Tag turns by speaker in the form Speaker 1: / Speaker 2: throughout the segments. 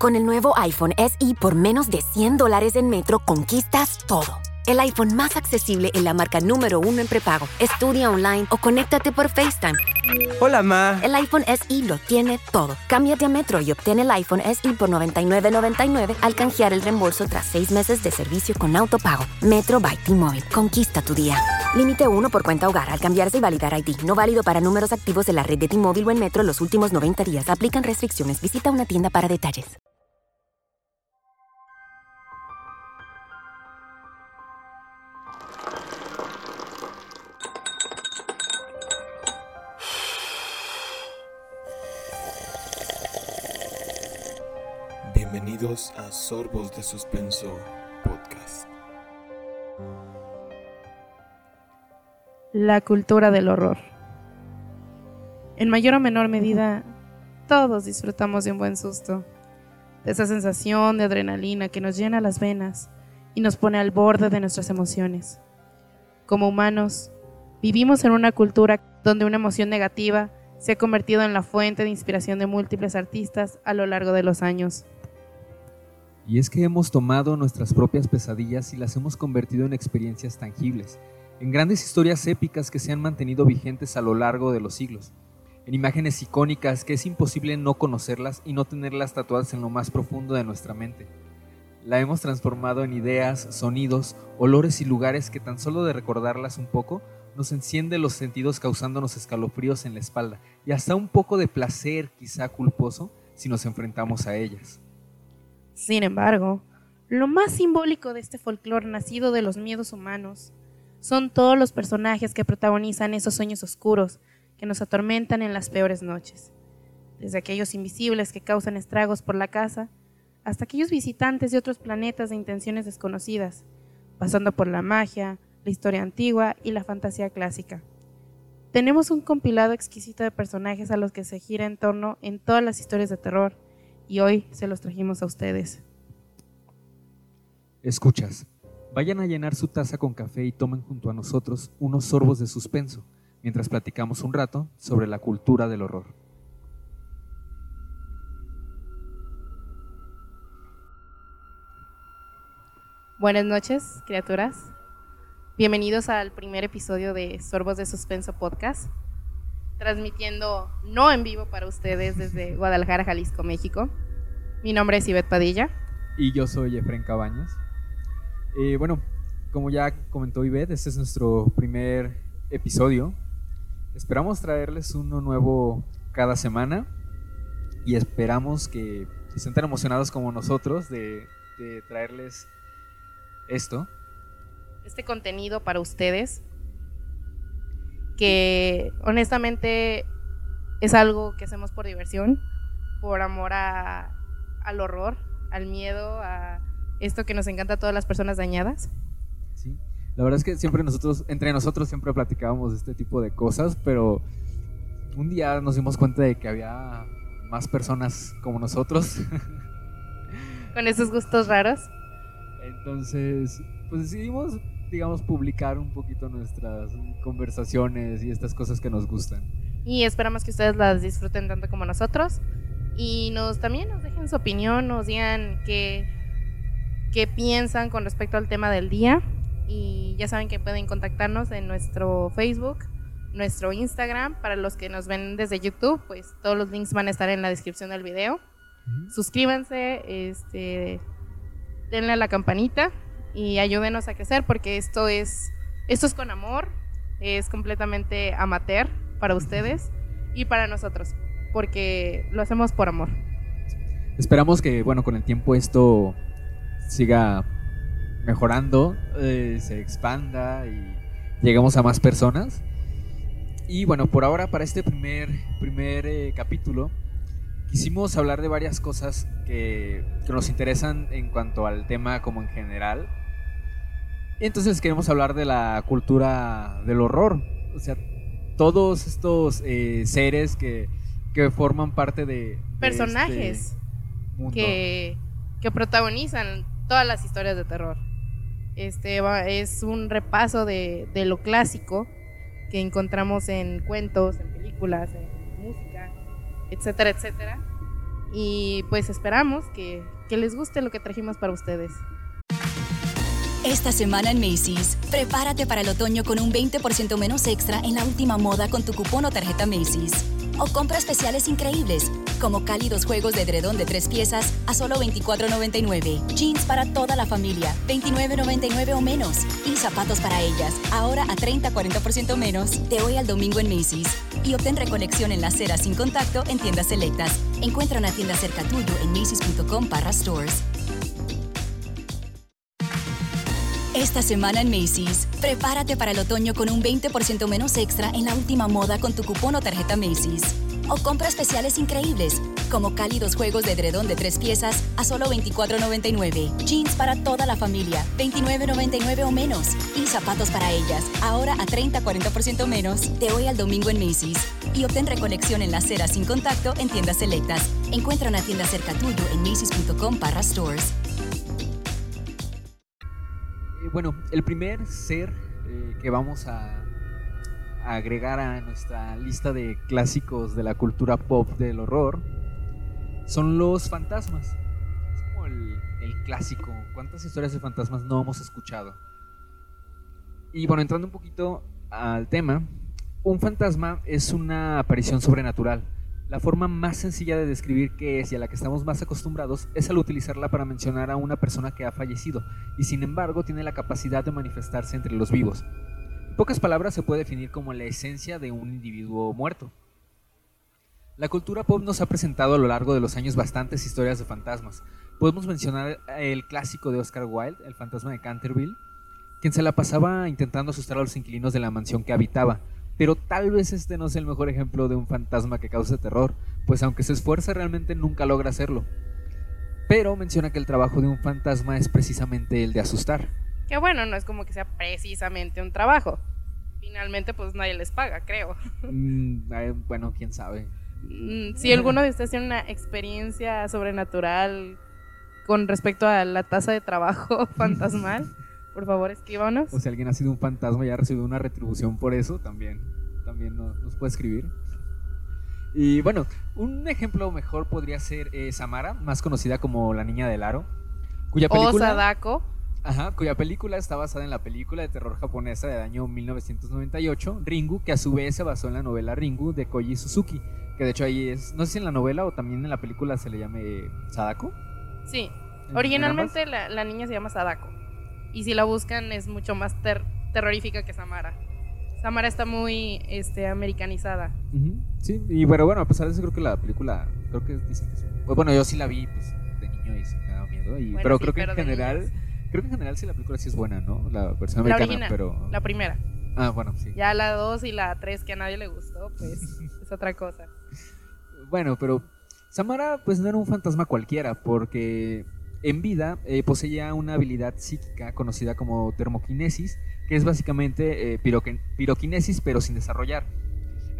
Speaker 1: Con el nuevo iPhone SE por menos de 100 dólares en Metro, conquistas todo. El iPhone más accesible en la marca número uno en prepago. Estudia online o conéctate por FaceTime.
Speaker 2: Hola, ma.
Speaker 1: El iPhone SE lo tiene todo. Cámbiate a Metro y obtén el iPhone SE por $99.99 al canjear el reembolso tras seis meses de servicio con autopago. Metro by T-Mobile. Conquista tu día. Límite uno por cuenta hogar al cambiarse y validar ID. No válido para números activos en la red de T-Mobile o en Metro los últimos 90 días. Aplican restricciones. Visita una tienda para detalles.
Speaker 3: Bienvenidos a Sorbos de Suspenso Podcast.
Speaker 4: La cultura del horror. En mayor o menor medida, todos disfrutamos de un buen susto, de esa sensación de adrenalina que nos llena las venas y nos pone al borde de nuestras emociones. Como humanos, vivimos en una cultura donde una emoción negativa se ha convertido en la fuente de inspiración de múltiples artistas a lo largo de los años.
Speaker 5: Y es que hemos tomado nuestras propias pesadillas y las hemos convertido en experiencias tangibles, en grandes historias épicas que se han mantenido vigentes a lo largo de los siglos, en imágenes icónicas que es imposible no conocerlas y no tenerlas tatuadas en lo más profundo de nuestra mente. La hemos transformado en ideas, sonidos, olores y lugares que tan solo de recordarlas un poco nos enciende los sentidos causándonos escalofríos en la espalda y hasta un poco de placer quizá culposo si nos enfrentamos a ellas.
Speaker 4: Sin embargo, lo más simbólico de este folclore nacido de los miedos humanos son todos los personajes que protagonizan esos sueños oscuros que nos atormentan en las peores noches, desde aquellos invisibles que causan estragos por la casa, hasta aquellos visitantes de otros planetas de intenciones desconocidas, pasando por la magia, la historia antigua y la fantasía clásica. Tenemos un compilado exquisito de personajes a los que se gira en torno en todas las historias de terror, y hoy se los trajimos a ustedes.
Speaker 5: Escuchas, vayan a llenar su taza con café y tomen junto a nosotros unos sorbos de suspenso, mientras platicamos un rato sobre la cultura del horror.
Speaker 4: Buenas noches, criaturas. Bienvenidos al primer episodio de Sorbos de Suspenso Podcast, transmitiendo no en vivo para ustedes desde Guadalajara, Jalisco, México. Mi nombre es Ivette Padilla.
Speaker 5: Y yo soy Efren Cabañas. Eh, bueno, como ya comentó Ivette, este es nuestro primer episodio. Esperamos traerles uno nuevo cada semana y esperamos que estén tan emocionados como nosotros de, de traerles esto.
Speaker 4: Este contenido para ustedes, que honestamente es algo que hacemos por diversión, por amor a, al horror, al miedo, a esto que nos encanta a todas las personas dañadas.
Speaker 5: Sí. La verdad es que siempre nosotros, entre nosotros siempre platicábamos de este tipo de cosas, pero un día nos dimos cuenta de que había más personas como nosotros.
Speaker 4: Con esos gustos raros.
Speaker 5: Entonces, pues decidimos, digamos, publicar un poquito nuestras conversaciones y estas cosas que nos gustan.
Speaker 4: Y esperamos que ustedes las disfruten tanto como nosotros. Y nos también nos dejen su opinión, nos digan qué, qué piensan con respecto al tema del día. Y ya saben que pueden contactarnos en nuestro Facebook, nuestro Instagram. Para los que nos ven desde YouTube, pues todos los links van a estar en la descripción del video. Suscríbanse, este, denle a la campanita y ayúdenos a crecer porque esto es, esto es con amor, es completamente amateur para ustedes y para nosotros, porque lo hacemos por amor.
Speaker 5: Esperamos que, bueno, con el tiempo esto siga mejorando, eh, se expanda y lleguemos a más personas. Y bueno, por ahora para este primer, primer eh, capítulo quisimos hablar de varias cosas que, que, nos interesan en cuanto al tema como en general. Entonces queremos hablar de la cultura del horror. O sea, todos estos eh, seres que, que, forman parte de... de
Speaker 4: Personajes
Speaker 5: este
Speaker 4: que, que protagonizan todas las historias de terror. Este es un repaso de, de, lo clásico que encontramos en cuentos, en películas, en música, etcétera, etcétera. Y pues esperamos que, que les guste lo que trajimos para ustedes.
Speaker 2: Esta semana en Macy's, prepárate para el otoño con un 20% menos extra en la última moda con tu cupón o tarjeta Macy's. O compra especiales increíbles, como cálidos juegos de edredón de tres piezas a solo $24.99. Jeans para toda la familia, $29.99 o menos. Y zapatos para ellas, ahora a 30-40% menos. De hoy al domingo en Macy's. Y obtén recolección en la acera sin contacto en tiendas selectas. Encuentra una tienda cerca tuyo en macy's.com barra stores. Esta semana en Macy's, prepárate para el otoño con un 20% menos extra en la última moda con tu cupón o tarjeta Macy's. O compra especiales increíbles, como cálidos juegos de edredón de tres piezas a solo $24.99. Jeans para toda la familia, $29.99 o menos. Y zapatos para ellas, ahora a 30-40% menos. De hoy al domingo en Macy's. Y obtén recolección en la acera sin contacto en tiendas selectas. Encuentra una tienda cerca tuyo en macy's.com barra stores.
Speaker 5: Eh, bueno, el primer ser eh, que vamos a, agregar a nuestra lista de clásicos de la cultura pop del horror son los fantasmas. Es como el, el clásico. ¿Cuántas historias de fantasmas no hemos escuchado? Y bueno, entrando un poquito al tema, un fantasma es una aparición sobrenatural. La forma más sencilla de describir qué es y a la que estamos más acostumbrados es al utilizarla para mencionar a una persona que ha fallecido y sin embargo tiene la capacidad de manifestarse entre los vivos. En pocas palabras se puede definir como la esencia de un individuo muerto. La cultura pop nos ha presentado a lo largo de los años bastantes historias de fantasmas. Podemos mencionar el clásico de Oscar Wilde, El fantasma de Canterville, quien se la pasaba intentando asustar a los inquilinos de la mansión que habitaba, pero tal vez este no sea el mejor ejemplo de un fantasma que cause terror, pues aunque se esfuerce realmente nunca logra hacerlo. Pero menciona que el trabajo de un fantasma es precisamente el de asustar.
Speaker 4: Que bueno, no es como que sea precisamente un trabajo. Finalmente, pues nadie les paga, creo.
Speaker 5: Mm, eh, bueno, quién sabe.
Speaker 4: Mm, Si alguno de ustedes tiene una experiencia sobrenatural con respecto a la tasa de trabajo fantasmal, por favor escríbanos.
Speaker 5: O si alguien ha sido un fantasma y ha recibido una retribución por eso, también, también nos, nos puede escribir. Y bueno, un ejemplo mejor podría ser eh, Samara, más conocida como la niña del aro, cuya
Speaker 4: O
Speaker 5: película,
Speaker 4: Sadako.
Speaker 5: ajá, cuya película está basada en la película de terror japonesa del año 1998, Ringu, que a su vez se basó en la novela Ringu de Koji Suzuki, que de hecho ahí es, no sé si en la novela o también en la película se le llame Sadako.
Speaker 4: Sí.
Speaker 5: ¿En-
Speaker 4: Originalmente la, la niña se llama Sadako. Y si la buscan es mucho más ter- terrorífica que Samara. Samara está muy este, americanizada.
Speaker 5: Sí, y bueno, bueno, a pesar de eso creo que la película, creo que dicen que es... pues, bueno, yo sí la vi pues, de niño y sí me daba miedo, y,
Speaker 4: Bueno,
Speaker 5: pero
Speaker 4: sí,
Speaker 5: creo que
Speaker 4: pero
Speaker 5: en general,
Speaker 4: niños.
Speaker 5: creo que en general sí la película sí es buena, ¿no? La versión
Speaker 4: La
Speaker 5: americana,
Speaker 4: original,
Speaker 5: pero...
Speaker 4: la primera.
Speaker 5: Ah, bueno, sí.
Speaker 4: Ya la 2 y la 3 que a nadie le gustó, pues es otra cosa.
Speaker 5: Bueno, pero Samara pues no era un fantasma cualquiera, porque en vida eh, poseía una habilidad psíquica conocida como termoquinesis, que es básicamente eh, piroquinesis pero sin desarrollar.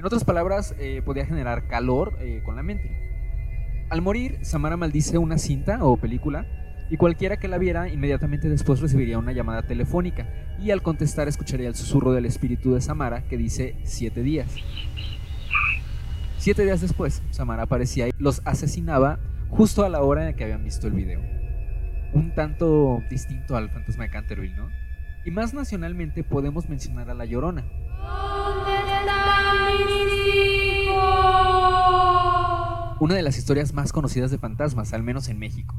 Speaker 5: En otras palabras, eh, podía generar calor eh, con la mente. Al morir, Samara maldice una cinta o película y cualquiera que la viera inmediatamente después recibiría una llamada telefónica y al contestar escucharía el susurro del espíritu de Samara que dice siete días. Siete días después, Samara aparecía y los asesinaba justo a la hora en que habían visto el video. Un tanto distinto al fantasma de Canterville, ¿no? Y más nacionalmente podemos mencionar a La Llorona. Una de las historias más conocidas de fantasmas, al menos en México.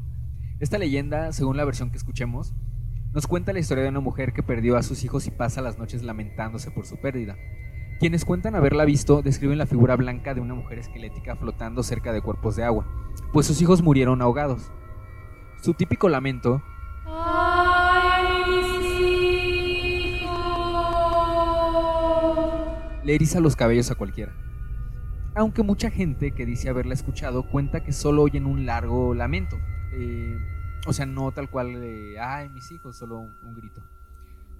Speaker 5: Esta leyenda, según la versión que escuchemos, nos cuenta la historia de una mujer que perdió a sus hijos y pasa las noches lamentándose por su pérdida. Quienes cuentan haberla visto describen la figura blanca de una mujer esquelética flotando cerca de cuerpos de agua, pues sus hijos murieron ahogados. Su típico lamento le eriza los cabellos a cualquiera. Aunque mucha gente que dice haberla escuchado cuenta que solo oyen un largo lamento. Eh, o sea, no tal cual de, ay, mis hijos, solo un, grito.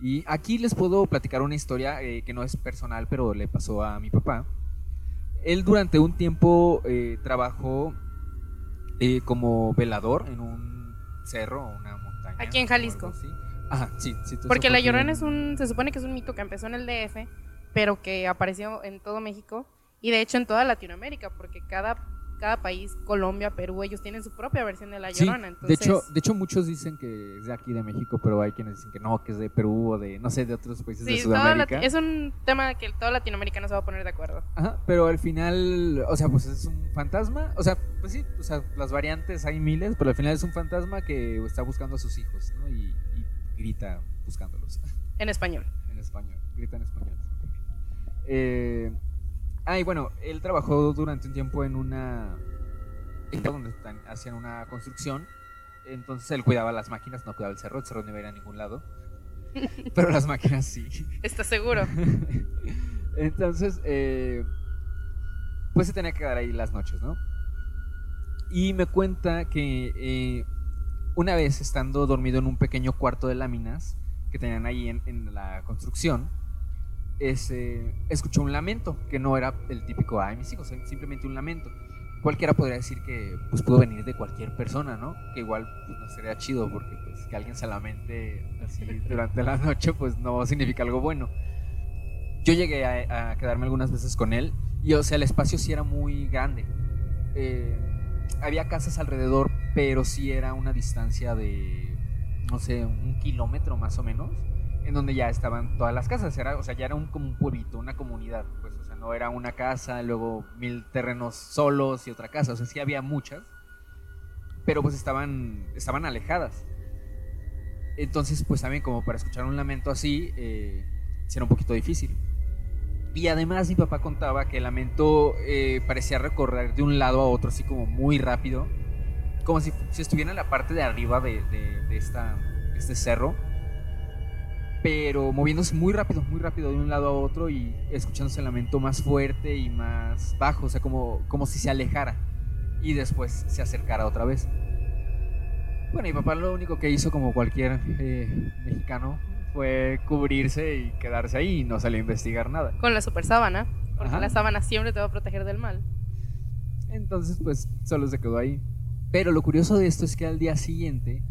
Speaker 5: Y aquí les puedo platicar una historia eh, que no es personal, pero le pasó a mi papá. Él durante un tiempo eh, trabajó como velador en un cerro o una montaña.
Speaker 4: Aquí en Jalisco.
Speaker 5: Ajá, sí, sí.
Speaker 4: Porque La Llorona es un, se supone que es un mito que empezó en el DF, pero que apareció en todo México y de hecho en toda Latinoamérica, porque cada, cada país, Colombia, Perú, ellos tienen su propia versión de La
Speaker 5: Sí,
Speaker 4: Llorona.
Speaker 5: de
Speaker 4: entonces,
Speaker 5: hecho, de hecho muchos dicen que es de aquí de México, pero hay quienes dicen que no, que es de Perú o de no sé, de otros países de
Speaker 4: sí,
Speaker 5: Sudamérica.
Speaker 4: Es un tema que toda Latinoamérica no se va a poner de acuerdo.
Speaker 5: Ajá, pero al final, o sea, pues es un fantasma, o sea, pues sí, o sea, las variantes hay miles, pero al final es un fantasma que está buscando a sus hijos, ¿no? Y, y grita buscándolos
Speaker 4: En español.
Speaker 5: en español, grita en español. Eh, ah, y bueno, él trabajó durante un tiempo en una donde hacían una construcción, entonces él cuidaba las máquinas, no cuidaba el cerro, el cerro no iba a ir a ningún lado, pero las máquinas sí.
Speaker 4: ¿Estás seguro?
Speaker 5: Entonces, eh, pues se tenía que quedar ahí las noches, ¿no? Y me cuenta que eh, una vez estando dormido en un pequeño cuarto de láminas que tenían ahí en, en la construcción, ese, escuchó un lamento, que no era el típico, ay, mis hijos, simplemente un lamento. Cualquiera podría decir que pues, pudo venir de cualquier persona, ¿no? Que igual pues, no sería chido porque pues, que alguien se lamente así durante la noche pues no significa algo bueno yo llegué a, a quedarme algunas veces con él y o sea el espacio sí era muy grande Eh, había casas alrededor pero sí era una distancia de no sé un kilómetro más o menos en donde ya estaban todas las casas. Era o sea ya era un como un pueblito una comunidad pues o sea no era una casa luego mil terrenos solos y otra casa. O sea sí había muchas pero pues estaban estaban alejadas. Entonces pues también como para escuchar un lamento así eh, era un poquito difícil. Y además mi papá contaba que el lamento eh, parecía recorrer de un lado a otro así como muy rápido, como si, si estuviera en la parte de arriba de, de- este cerro, pero moviéndose muy rápido, muy rápido de un lado a otro y escuchándose el lamento más fuerte y más bajo, o sea, como, como si se alejara y después se acercara otra vez. Bueno, mi papá lo único que hizo como cualquier eh, mexicano fue cubrirse y quedarse ahí y no salió a investigar nada.
Speaker 4: Con la super sábana. Porque
Speaker 5: Ajá.
Speaker 4: la sábana siempre te va a proteger del mal.
Speaker 5: Entonces, pues solo se quedó ahí. Pero lo curioso de esto es que al día siguiente,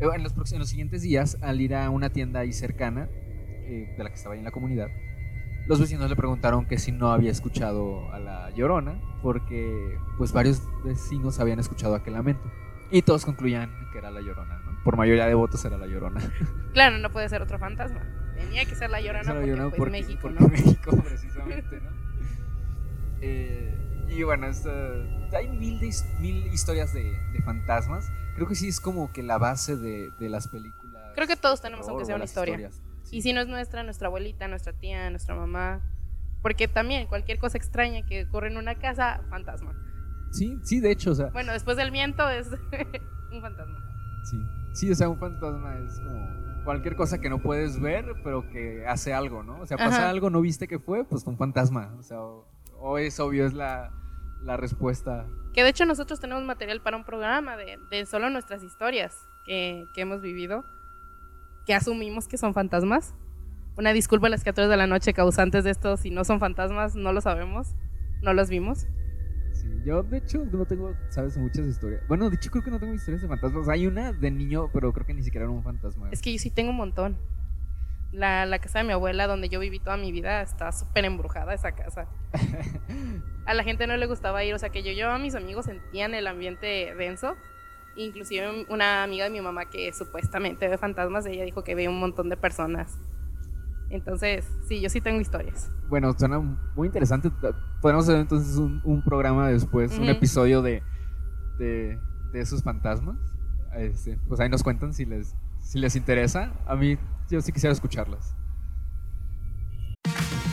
Speaker 5: en los, en los siguientes días, al ir a una tienda ahí cercana, eh, de la que estaba ahí en la comunidad, los vecinos le preguntaron que si no había escuchado a la llorona, porque pues varios vecinos habían escuchado aquel lamento. Y todos concluían que era la llorona, ¿no? Por mayoría de votos era la llorona.
Speaker 4: Claro, no puede ser otro fantasma. Tenía que ser la llorona
Speaker 5: Era la
Speaker 4: porque,
Speaker 5: Llorona
Speaker 4: pues,
Speaker 5: porque-
Speaker 4: México,
Speaker 5: porque
Speaker 4: ¿no?
Speaker 5: México, precisamente, ¿no? Eh, y bueno, esto- hay mil, de his- mil historias de, de fantasmas. Creo que sí es como que la base de, de las películas.
Speaker 4: Creo que todos tenemos aunque sea una historia.
Speaker 5: Sí.
Speaker 4: Y si no es nuestra, nuestra abuelita, nuestra tía, nuestra mamá. Porque también cualquier cosa extraña que ocurre en una casa, fantasma.
Speaker 5: sí, sí, de hecho, o sea,
Speaker 4: Bueno, después del viento es un fantasma.
Speaker 5: sí. Sí, o sea, un fantasma es como cualquier cosa que no puedes ver, pero que hace algo, ¿no? O sea, pasa
Speaker 4: Ajá.
Speaker 5: algo, no viste que fue, pues fue un fantasma. O sea, o, o es obvio, es la, la respuesta.
Speaker 4: Que de hecho nosotros tenemos material para un programa de, de solo nuestras historias que, que hemos vivido, que asumimos que son fantasmas. Una disculpa a las criaturas de la noche causantes de esto, si no son fantasmas, no lo sabemos, no los vimos.
Speaker 5: Sí, yo de hecho no tengo, sabes, muchas historias. Bueno, de hecho creo que no tengo historias de fantasmas. Hay una de niño, pero creo que ni siquiera era un fantasma.
Speaker 4: Es que yo sí tengo un montón. La, la casa de mi abuela, donde yo viví toda mi vida, está súper embrujada esa casa. A la gente no le gustaba ir, o sea que yo, yo a mis amigos sentían el ambiente denso. Inclusive una amiga de mi mamá que supuestamente ve fantasmas, ella dijo que ve un montón de personas. Entonces, sí, yo sí tengo historias.
Speaker 5: Bueno, suena muy interesante. Podemos hacer entonces un, un programa después, un episodio de, de, de esos fantasmas. Este, pues ahí nos cuentan si les, si les interesa. A mí, yo sí quisiera escucharlas.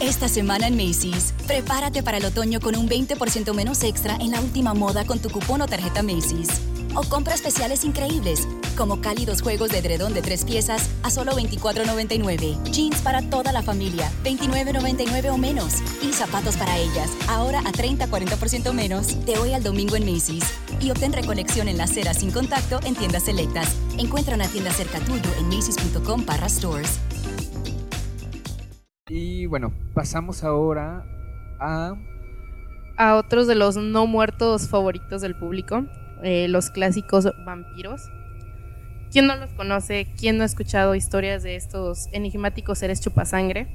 Speaker 2: Esta semana en Macy's, prepárate para el otoño con un 20% menos extra en la última moda con tu cupón o tarjeta Macy's. O compra especiales increíbles, como cálidos juegos de edredón de tres piezas a solo $24.99. Jeans para toda la familia, $29.99 o menos. Y zapatos para ellas, ahora a 30-40% menos. De hoy al domingo en Macy's. Y obtén reconexión en la acera sin contacto en tiendas selectas. Encuentra una tienda cerca tuyo en macy's.com barra stores.
Speaker 5: Y bueno, pasamos ahora a...
Speaker 4: A otros de los no muertos favoritos del público, eh, los clásicos vampiros. ¿Quién no los conoce? ¿Quién no ha escuchado historias de estos enigmáticos seres chupasangre?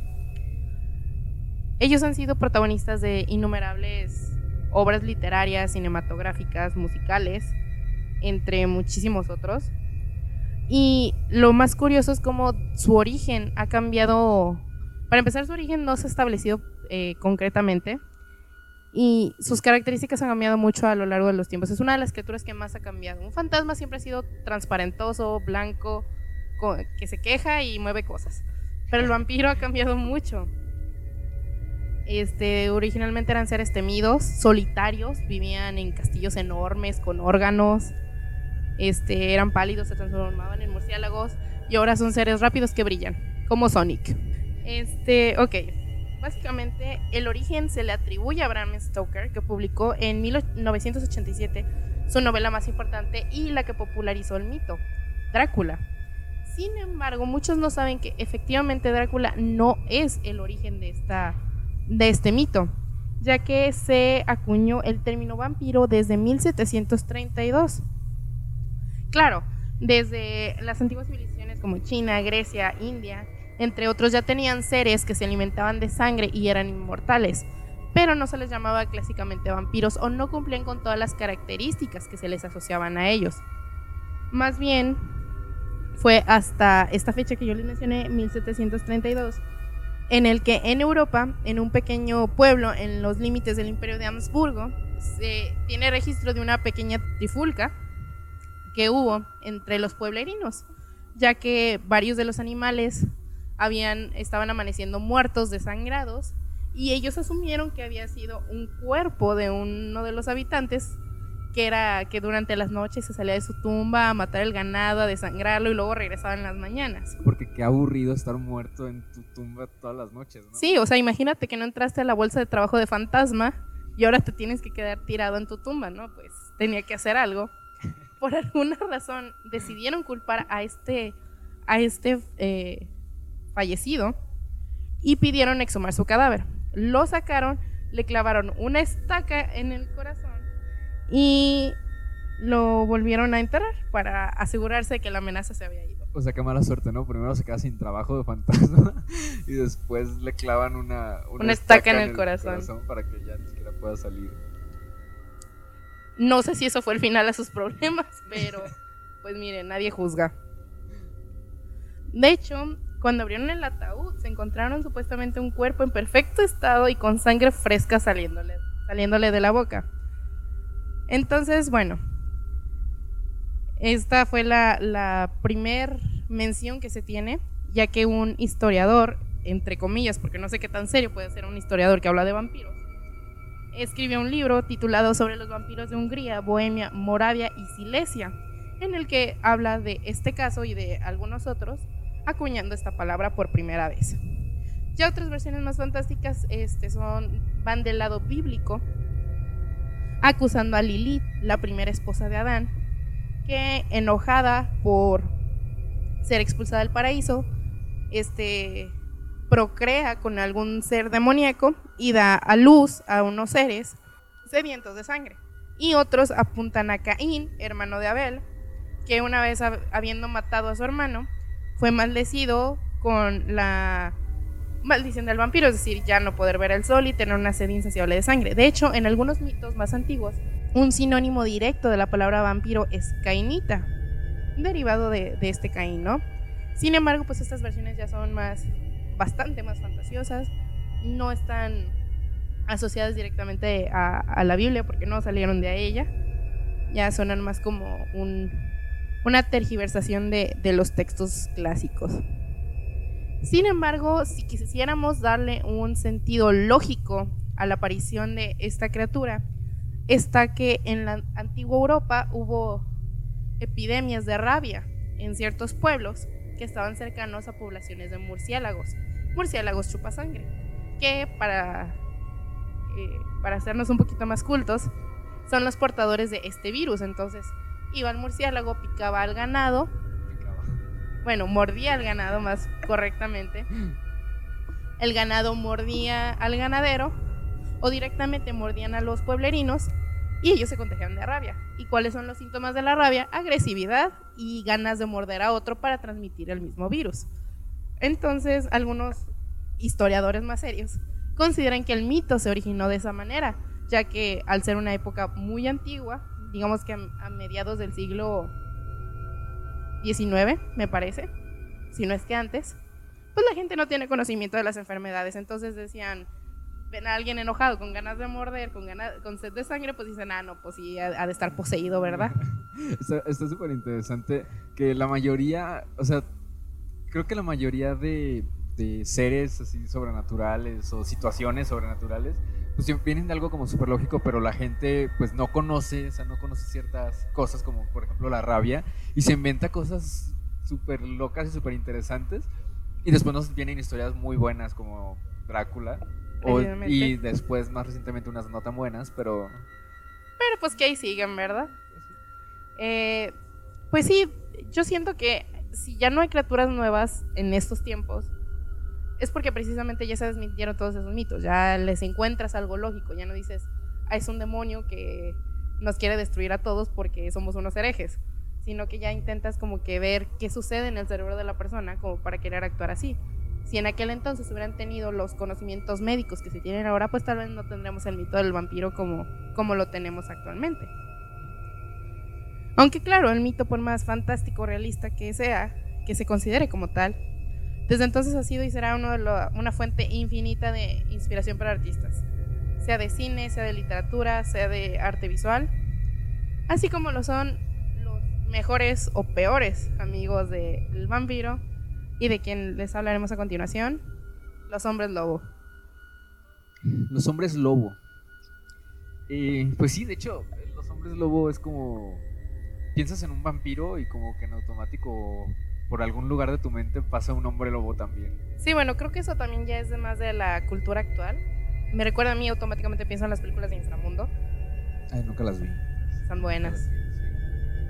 Speaker 4: Ellos han sido protagonistas de innumerables obras literarias, cinematográficas, musicales, entre muchísimos otros. Y lo más curioso es cómo su origen ha cambiado. Para empezar, su origen no se ha establecido eh, concretamente y sus características han cambiado mucho a lo largo de los tiempos. Es una de las criaturas que más ha cambiado. Un fantasma siempre ha sido transparentoso, blanco, que se queja y mueve cosas. Pero el vampiro ha cambiado mucho. Este, originalmente eran seres temidos, solitarios, vivían en castillos enormes con órganos. Este, eran pálidos, se transformaban en murciélagos y ahora son seres rápidos que brillan, como Sonic. Este, ok. Básicamente, el origen se le atribuye a Bram Stoker, que publicó en 1987 su novela más importante y la que popularizó el mito, Drácula. Sin embargo, muchos no saben que efectivamente Drácula no es el origen de, esta, de este mito, ya que se acuñó el término vampiro desde 1732. Claro, desde las antiguas civilizaciones como China, Grecia, India, entre otros ya tenían seres que se alimentaban de sangre y eran inmortales, pero no se les llamaba clásicamente vampiros o no cumplían con todas las características que se les asociaban a ellos. Más bien, fue hasta esta fecha que yo les mencioné, 1732, en el que en Europa, en un pequeño pueblo en los límites del imperio de Habsburgo, se tiene registro de una pequeña trifulca que hubo entre los pueblerinos, ya que varios de los animales habían, estaban amaneciendo muertos, desangrados, y ellos asumieron que había sido un cuerpo de uno de los habitantes que era que durante las noches se salía de su tumba a matar el ganado, a desangrarlo y luego regresaba en las mañanas.
Speaker 5: Porque qué aburrido estar muerto en tu tumba todas las noches, ¿no?
Speaker 4: Sí, o sea, imagínate que no entraste a la bolsa de trabajo de fantasma y ahora te tienes que quedar tirado en tu tumba, ¿no? Pues tenía que hacer algo. Por alguna razón decidieron culpar a este, a este eh, fallecido y pidieron exhumar su cadáver. Lo sacaron, le clavaron una estaca en el corazón y lo volvieron a enterrar para asegurarse de que la amenaza se había ido.
Speaker 5: O sea, qué mala suerte, ¿no? Primero se queda sin trabajo de fantasma y después le clavan una,
Speaker 4: una, estaca, en el, corazón.
Speaker 5: para que ya ni siquiera pueda salir.
Speaker 4: No sé si eso fue el final a sus problemas, pero pues miren, nadie juzga. De hecho, cuando abrieron el ataúd, se encontraron supuestamente un cuerpo en perfecto estado y con sangre fresca saliéndole, saliéndole de la boca. Entonces, bueno, esta fue la, la primer mención que se tiene, ya que un historiador, entre comillas, porque no sé qué tan serio puede ser un historiador que habla de vampiros, escribió un libro titulado Sobre los vampiros de Hungría, Bohemia, Moravia y Silesia, en el que habla de este caso y de algunos otros acuñando esta palabra por primera vez. Ya otras versiones más fantásticas este, son, van del lado bíblico, acusando a Lilith, la primera esposa de Adán, que enojada por ser expulsada del paraíso, este, procrea con algún ser demoníaco y da a luz a unos seres sedientos de sangre. Y otros apuntan a Caín, hermano de Abel, que una vez habiendo matado a su hermano, fue maldecido con la maldición del vampiro, es decir, ya no poder ver el sol y tener una sed insaciable de sangre. De hecho, en algunos mitos más antiguos, un sinónimo directo de la palabra vampiro es cainita, derivado de, este Caín. Sin embargo, pues estas versiones ya son más, bastante más fantasiosas, no están asociadas directamente a, a la Biblia porque no salieron de ella, ya sonan más como un, una tergiversación de, los textos clásicos. Sin embargo, si quisiéramos darle un sentido lógico a la aparición de esta criatura, está que en la antigua Europa hubo epidemias de rabia en ciertos pueblos que estaban cercanos a poblaciones de murciélagos, murciélagos chupasangre, que para, eh, para hacernos un poquito más cultos, son los portadores de este virus. Entonces, iba el murciélago, picaba al ganado, bueno, mordía al ganado más correctamente. El ganado mordía al ganadero o directamente mordían a los pueblerinos y ellos se contagiaban de rabia. ¿Y cuáles son los síntomas de la rabia? Agresividad y ganas de morder a otro para transmitir el mismo virus. Entonces, algunos historiadores más serios consideran que el mito se originó de esa manera, ya que al ser una época muy antigua, digamos que a, mediados del siglo XIX, me parece, si no es que antes, pues la gente no tiene conocimiento de las enfermedades, entonces decían, ven a alguien enojado con ganas de morder, con ganas, con sed de sangre, pues dicen, ah, no, pues sí, ha, de estar poseído, ¿verdad?
Speaker 5: está súper interesante que la mayoría, o sea, creo que la mayoría de, de, seres así sobrenaturales o situaciones sobrenaturales, pues vienen de algo como súper lógico, pero la gente pues no conoce, o sea, no conoce ciertas cosas como por ejemplo la rabia y se inventa cosas súper locas y súper interesantes y después nos vienen historias muy buenas como Drácula y después, más recientemente, unas no tan buenas, pero.
Speaker 4: Pero pues que ahí siguen, ¿verdad? Eh, pues sí, yo siento que si ya no hay criaturas nuevas en estos tiempos, es porque precisamente ya se desmintieron todos esos mitos. Ya les encuentras algo lógico. Ya no dices, ah, es un demonio que nos quiere destruir a todos porque somos unos herejes. Sino que ya intentas como que ver qué sucede en el cerebro de la persona como para querer actuar así si en aquel entonces hubieran tenido los conocimientos médicos que se tienen ahora, pues tal vez no tendríamos el mito del vampiro como, como lo tenemos actualmente. Aunque claro, el mito por más fantástico realista que sea, que se considere como tal, desde entonces ha sido y será uno de una fuente infinita de inspiración para artistas, sea de cine, sea de literatura, sea de arte visual, así como lo son los mejores o peores amigos del vampiro, y de quien les hablaremos a continuación, los hombres lobo.
Speaker 5: Los hombres lobo. Eh, pues sí, de hecho, los hombres lobo es como... Piensas en un vampiro y como que en automático por algún lugar de tu mente pasa un hombre lobo también.
Speaker 4: Sí, bueno, creo que eso también ya es de más de la cultura actual. Me recuerda a mí, automáticamente pienso en las películas de Inframundo.
Speaker 5: Ay, nunca las vi.
Speaker 4: Están buenas.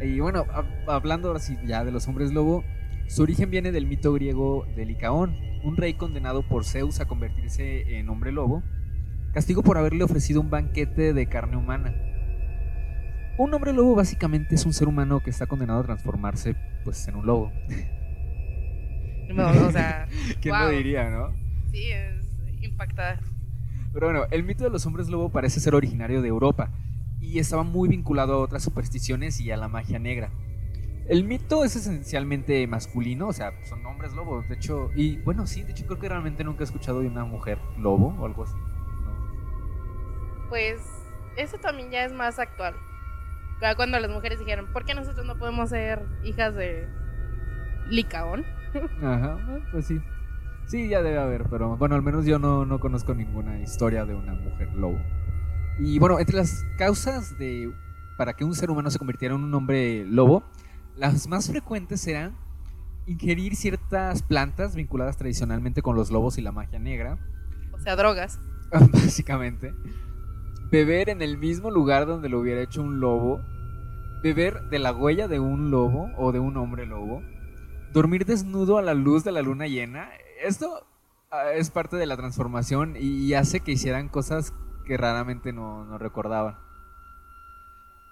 Speaker 5: Y bueno, hablando ahora sí ya de los hombres lobo, su origen viene del mito griego de Licaón, un rey condenado por Zeus a convertirse en hombre lobo, castigo por haberle ofrecido un banquete de carne humana. Un hombre lobo básicamente es un ser humano que está condenado a transformarse pues en un lobo.
Speaker 4: No, o sea,
Speaker 5: ¿quién lo diría, no?
Speaker 4: Sí, es impactada.
Speaker 5: Pero bueno, el mito de los hombres lobo parece ser originario de Europa y estaba muy vinculado a otras supersticiones y a la magia negra. El mito es esencialmente masculino, o sea, son hombres lobos. De hecho, y bueno, sí, de hecho creo que realmente nunca he escuchado de una mujer lobo o algo así.
Speaker 4: Pues eso también ya es más actual. Cuando las mujeres dijeron, ¿por qué nosotros no podemos ser hijas de Licaón?
Speaker 5: Ajá, pues sí. Sí, ya debe haber, pero bueno, al menos yo no, no conozco ninguna historia de una mujer lobo. Y bueno, entre las causas de para que un ser humano se convirtiera en un hombre lobo, las más frecuentes serán ingerir ciertas plantas vinculadas tradicionalmente con los lobos y la magia negra.
Speaker 4: O sea, drogas.
Speaker 5: Básicamente. Beber en el mismo lugar donde lo hubiera hecho un lobo. Beber de la huella de un lobo o de un hombre lobo. Dormir desnudo a la luz de la luna llena. Esto ah, es parte de la transformación y hace que hicieran cosas que raramente no, no recordaban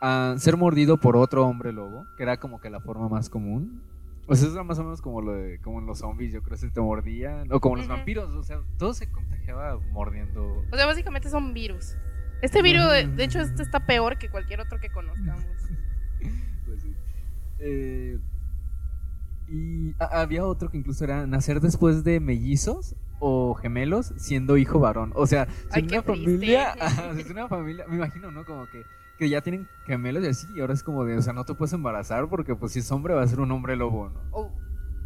Speaker 5: a ser mordido por otro hombre lobo, que era como que la forma más común. O sea, eso era más o menos como lo de, como en los zombies, yo creo que se te mordían, o como los vampiros, o sea, todo se contagiaba mordiendo.
Speaker 4: O sea, básicamente son virus. Este virus, de hecho, este está peor que cualquier otro que conozcamos.
Speaker 5: pues sí. Eh, y había otro que incluso era nacer después de mellizos o gemelos siendo hijo varón. O sea, si una familia, es una familia, me imagino, ¿no? Como que que ya tienen gemelos y así, y ahora es como de, o sea, no te puedes embarazar porque pues si es hombre va a ser un hombre lobo, ¿no?
Speaker 4: O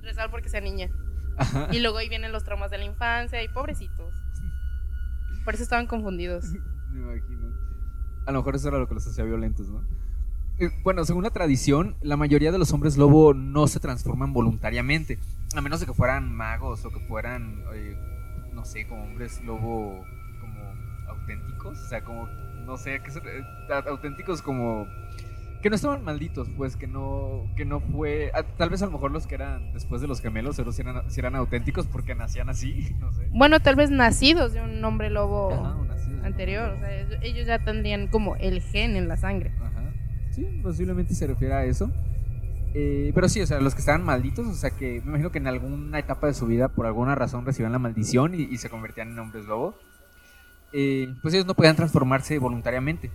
Speaker 4: rezar porque sea niña. Y luego ahí vienen los traumas de la infancia y pobrecitos. Por eso estaban confundidos.
Speaker 5: Me imagino. A lo mejor eso era lo que los hacía violentos, ¿no? Eh, bueno, según la tradición, la mayoría de los hombres lobo no se transforman voluntariamente, a menos de que fueran magos o que fueran, eh, no sé, como hombres lobo como auténticos, o sea, como, no sé, que son, eh, auténticos como que no estaban malditos, pues que no, que no fue, ah, tal vez a lo mejor los que eran después de los gemelos, pero si eran, si eran auténticos porque nacían así, no sé.
Speaker 4: Bueno, tal vez nacidos de un hombre lobo
Speaker 5: Ajá,
Speaker 4: anterior, o sea, ellos- ellos ya tendrían como el gen en la sangre.
Speaker 5: Ajá. Sí, posiblemente se refiere a eso. Eh, pero sí, o sea, los que estaban malditos, o sea, que me imagino que en alguna etapa de su vida, por alguna razón, recibían la maldición y, se convertían en hombres lobo. eh, pues ellos no podían transformarse voluntariamente.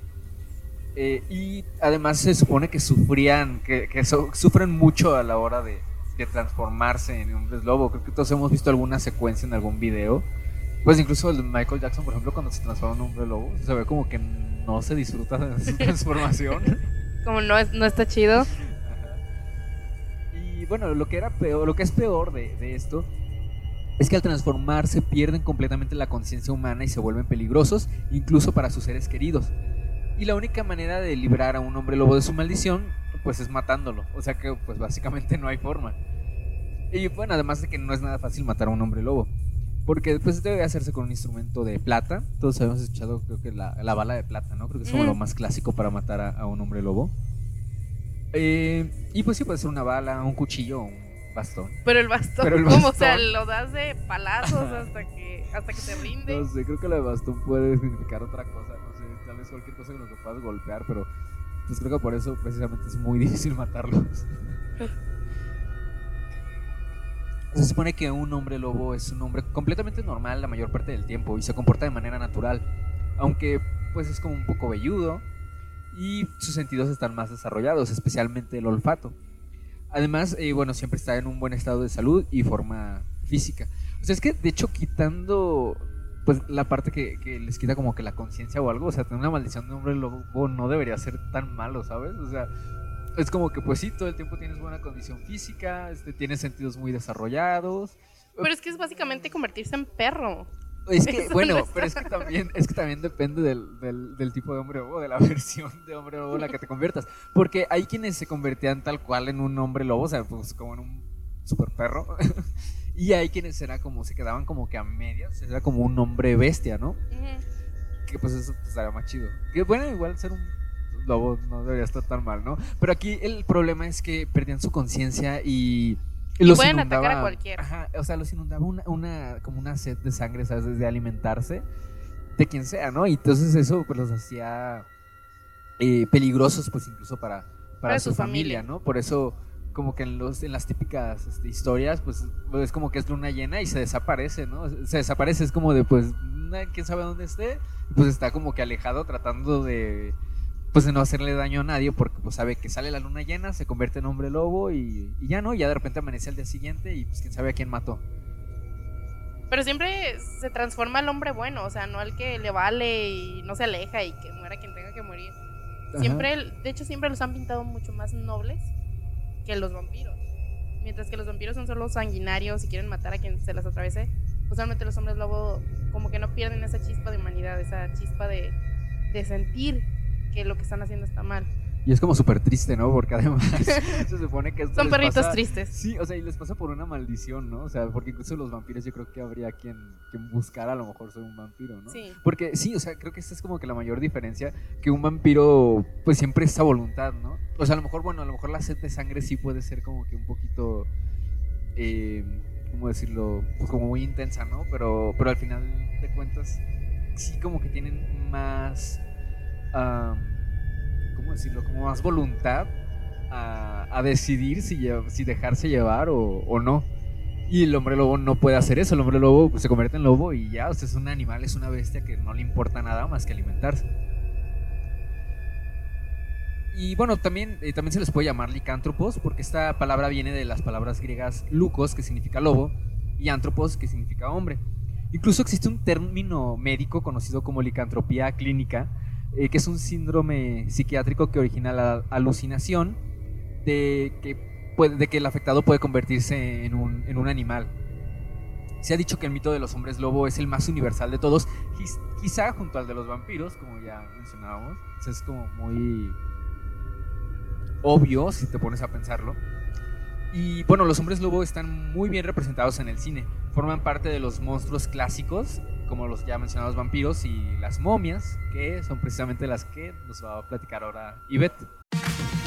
Speaker 5: Eh, y además se supone que sufrían, que, que so- sufren mucho a la hora de, de transformarse en hombres lobo. Creo que todos hemos visto alguna secuencia en algún video. Pues incluso el de Michael Jackson, por ejemplo, cuando se transforma en hombre lobo, se ve como que no se disfruta de su transformación.
Speaker 4: Como no, es, no está chido.
Speaker 5: Y bueno, lo que era peor, lo que es peor de, esto es que al transformarse pierden completamente la conciencia humana y se vuelven peligrosos, incluso para sus seres queridos. Y la única manera de librar a un hombre lobo de su maldición, pues es matándolo. O sea que, pues básicamente no hay forma. Y bueno, además de que no es nada fácil matar a un hombre lobo. Porque después debe hacerse con un instrumento de plata. Todos habíamos escuchado, creo que la, la bala de plata, ¿no? Creo que es como
Speaker 4: Mm.
Speaker 5: lo más clásico para matar a, a un hombre lobo. Eh, y pues sí, puede ser una bala, un cuchillo un bastón.
Speaker 4: Pero el bastón,
Speaker 5: Pero el
Speaker 4: ¿cómo? O sea,
Speaker 5: bastón.
Speaker 4: lo das de palazos hasta que, hasta que se rinde.
Speaker 5: No sé, creo que la de bastón puede significar otra cosa. No sé, tal vez cualquier cosa que nos lo puedas golpear, pero pues creo que por eso precisamente es muy difícil matarlos. Se supone que un hombre lobo es un hombre completamente normal la mayor parte del tiempo y se comporta de manera natural, aunque pues es como un poco velludo y sus sentidos están más desarrollados, especialmente el olfato. Además, eh, bueno, siempre está en un buen estado de salud y forma física. O sea, es que de hecho quitando pues la parte que, que les quita como que la conciencia o algo, o sea, tener una maldición de hombre lobo no debería ser tan malo, ¿sabes? O sea, es como que pues sí, todo el tiempo tienes buena condición física, este, tienes sentidos muy desarrollados.
Speaker 4: Pero es que es básicamente convertirse en perro.
Speaker 5: Es que,
Speaker 4: Eso
Speaker 5: bueno,
Speaker 4: no
Speaker 5: pero es que también, es que también depende del, del, del tipo de hombre lobo, de la versión de hombre lobo en la que te conviertas. Porque hay quienes se convertían tal cual en un hombre lobo, o sea, pues como en un super perro. y hay quienes era como, se quedaban como que a medias, era como un hombre bestia, ¿no? Que pues eso pues, estaría más chido. Que bueno, igual ser un lobo no debería estar tan mal, ¿no? Pero aquí el problema es que perdían su conciencia y
Speaker 4: Y
Speaker 5: los
Speaker 4: pueden atacar a cualquiera.
Speaker 5: Ajá, o sea, los inundaba una, una como una sed de sangre, ¿sabes? De alimentarse de quien sea, ¿no? Y entonces eso pues los hacía eh, peligrosos, pues incluso para, para,
Speaker 4: Para
Speaker 5: su,
Speaker 4: su
Speaker 5: familia,
Speaker 4: familia.
Speaker 5: ¿no? Por eso como que en, los, en las típicas este, historias, pues es como que es luna llena y se desaparece, ¿no? Se desaparece, es como de, pues, na- quién sabe dónde esté, pues está como que alejado tratando de, pues, de no hacerle daño a nadie, porque pues sabe que sale la luna llena, se convierte en hombre lobo y, y ya, ¿no? Ya de repente amanece al día siguiente y pues quién sabe a quién mató.
Speaker 4: Pero siempre se transforma al hombre bueno, o sea, no al que le vale y no se aleja y que muera quien tenga que morir. Siempre, de hecho, siempre los han pintado mucho más nobles que los vampiros. Mientras que los vampiros son solo sanguinarios y quieren matar a quien se las atravese, usualmente los hombres lobo como que no pierden esa chispa de humanidad, esa chispa de, de sentir que lo que están haciendo está mal.
Speaker 5: Y es como súper triste, ¿no? Porque además se supone que esto
Speaker 4: Son
Speaker 5: les
Speaker 4: perritos
Speaker 5: pasa-
Speaker 4: tristes.
Speaker 5: Sí, o sea, y les pasa por una maldición, ¿no? O sea, porque incluso los vampiros yo creo que habría quien, quien buscara a lo mejor ser un vampiro, ¿no?
Speaker 4: Sí.
Speaker 5: Porque sí, o sea, creo que esta es como que la mayor diferencia, que un vampiro pues siempre es a voluntad, ¿no? O sea, a lo mejor, bueno, a lo mejor la sed de sangre sí puede ser como que un poquito, eh, ¿cómo decirlo? Pues como muy intensa, ¿no? Pero, pero al final de cuentas sí como que tienen más, ¿cómo decirlo? Como más voluntad a, decidir si, dejarse llevar o, o no. Y el hombre lobo no puede hacer eso. El hombre lobo se convierte en lobo y ya, o sea, es un animal, es una bestia que no le importa nada más que alimentarse. Y bueno, también, eh, también se les puede llamar licántropos porque esta palabra viene de las palabras griegas lucos, que significa lobo, y antropos, que significa hombre. Incluso existe un término médico conocido como licantropía clínica, eh, que es un síndrome psiquiátrico que origina la alucinación de que, el afectado puede convertirse en un, en un animal. Se ha dicho que el mito de los hombres lobo es el más universal de todos, quiz- quizá junto al de los vampiros, como ya mencionábamos. Es como muy... obvio si te pones a pensarlo. Y bueno, los hombres lobo están muy bien representados en el cine. Forman parte de los monstruos clásicos, como los ya mencionados vampiros y las momias, que son precisamente las que nos va a platicar ahora Ivette.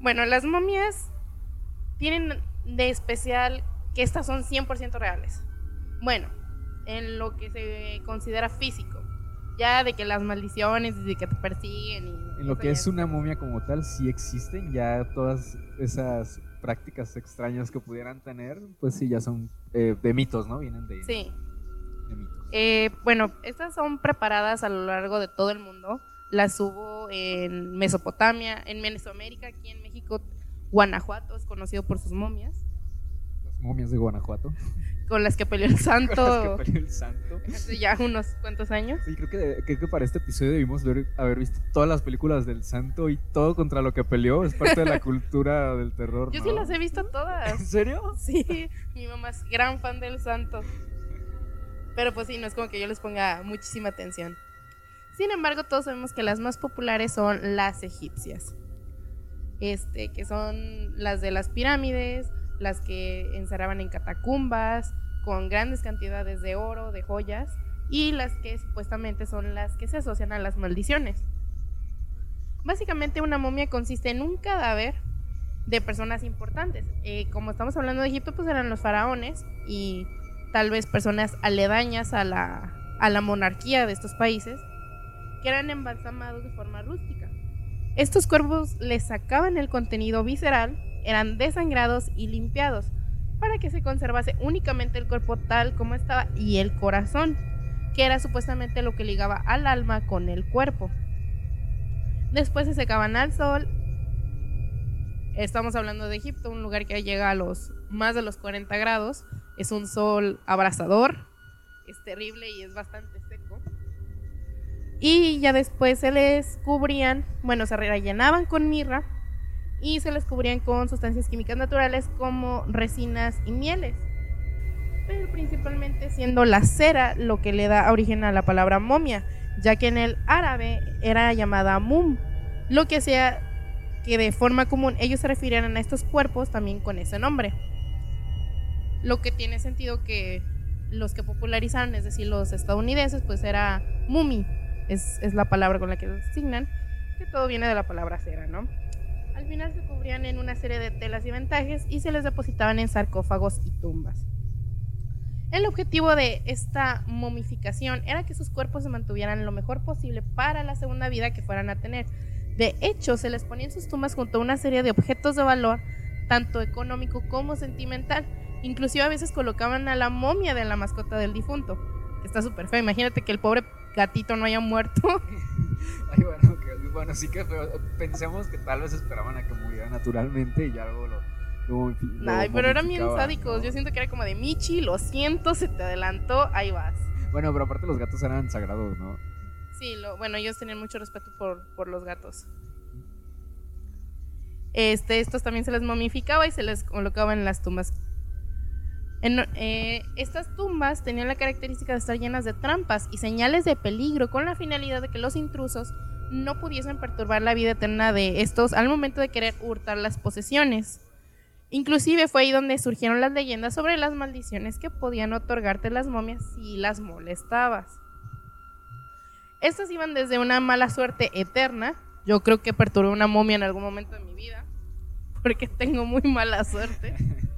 Speaker 4: Bueno, las momias tienen de especial que estas son 100% reales. Bueno, en lo que se considera físico. Ya de que las maldiciones y de que te persiguen y...
Speaker 5: En lo que es una momia como tal, sí existen ya todas esas prácticas extrañas que pudieran tener, pues sí, ya son eh, de mitos, ¿no? Vienen de,
Speaker 4: Sí.
Speaker 5: de mitos.
Speaker 4: Eh, bueno, estas son preparadas a lo largo de todo el mundo. Las hubo en Mesopotamia, en Mesoamérica, aquí en México, Guanajuato es conocido por sus momias,
Speaker 5: Las momias de Guanajuato.
Speaker 4: con las que peleó el
Speaker 5: Con
Speaker 4: santo
Speaker 5: las que peleó el santo.
Speaker 4: hace ya unos cuantos años.
Speaker 5: Sí, creo que, creo que para este episodio debimos ver- haber visto todas las películas del santo y todo contra lo que peleó. Es parte de la cultura del terror.
Speaker 4: Yo
Speaker 5: ¿no?
Speaker 4: sí las he visto
Speaker 5: ¿En
Speaker 4: todas.
Speaker 5: serio?
Speaker 4: Sí, mi mamá es gran fan del santo. Pero pues sí, no es como que yo les ponga muchísima atención. Sin embargo, todos sabemos que las más populares son las egipcias. Este, que son las de las pirámides, las que encerraban en catacumbas, con grandes cantidades de oro, de joyas, y las que supuestamente son las que se asocian a las maldiciones. Básicamente una momia consiste en un cadáver de personas importantes. Eh, como estamos hablando de Egipto, pues eran los faraones y tal vez personas aledañas a la, a la monarquía de estos países, que eran embalsamados de forma rústica. Estos cuerpos les sacaban el contenido visceral, eran desangrados y limpiados, para que se conservase únicamente el cuerpo tal como estaba y el corazón, que era supuestamente lo que ligaba al alma con el cuerpo. Después se secaban al sol Estamos hablando de Egipto, un lugar que llega a los más de los 40 grados. Es un sol abrasador, es terrible y es bastante. Y ya después se les cubrían, bueno, se rellenaban con mirra y se les cubrían con sustancias químicas naturales como resinas y mieles. Pero principalmente siendo la cera lo que le da origen a la palabra momia, ya que en el árabe era llamada mum, lo que hacía que de forma común ellos se refirieran a estos cuerpos también con ese nombre. Lo que tiene sentido que los que popularizaron, es decir, los estadounidenses, pues era mumi, es, es la palabra con la que los designan, que todo viene de la palabra cera, ¿no? Al final se cubrían en una serie de telas y ventajes y se les depositaban en sarcófagos y tumbas. El objetivo de esta momificación era que sus cuerpos se mantuvieran lo mejor posible para la segunda vida que fueran a tener. De hecho, se les ponía en sus tumbas junto a una serie de objetos de valor, tanto económico como sentimental. Inclusive a veces colocaban a la momia de la mascota del difunto, está súper feo. Imagínate que el pobre gatito no haya muerto.
Speaker 5: Ay, bueno, que- bueno, sí que pero pensemos que tal vez esperaban a que muriera naturalmente y ya luego lo. lo momifi- lo
Speaker 4: Ay, pero eran bien sádicos.
Speaker 5: ¿no?
Speaker 4: Yo siento que era como de Michi, lo siento, se te adelantó, ahí vas.
Speaker 5: Bueno, pero aparte los gatos eran sagrados, ¿no?
Speaker 4: Sí, lo, bueno, ellos tenían mucho respeto por, por los gatos. Este, estos también se les momificaba y se les colocaba en las tumbas. Eh, estas tumbas tenían la característica de estar llenas de trampas y señales de peligro con la finalidad de que los intrusos no pudiesen perturbar la vida eterna de estos al momento de querer hurtar las posesiones. Inclusive fue ahí donde surgieron las leyendas sobre las maldiciones que podían otorgarte las momias si las molestabas. Estas iban desde una mala suerte eterna yo creo que perturbé una momia en algún momento de mi vida, porque tengo muy mala suerte,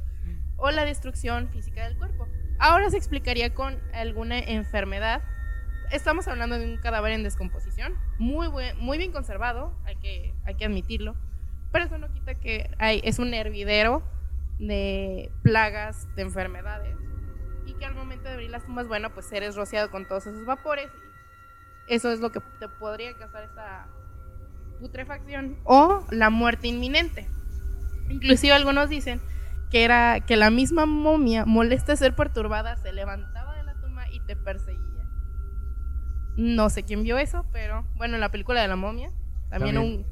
Speaker 4: o la destrucción física del cuerpo. Ahora se explicaría con alguna enfermedad. Estamos hablando de un cadáver en descomposición, muy, muy bien conservado, hay que, hay que admitirlo, pero eso no quita que hay, es un hervidero de plagas, de enfermedades, y que al momento de abrir las tumbas, bueno, pues eres rociado con todos esos vapores. Eso es lo que te podría causar esta putrefacción o la muerte inminente. Inclusive algunos dicen que era que la misma momia, molesta ser perturbada, se levantaba de la tumba y te perseguía. No sé quién vio eso, pero bueno, en la película de la momia, también, un...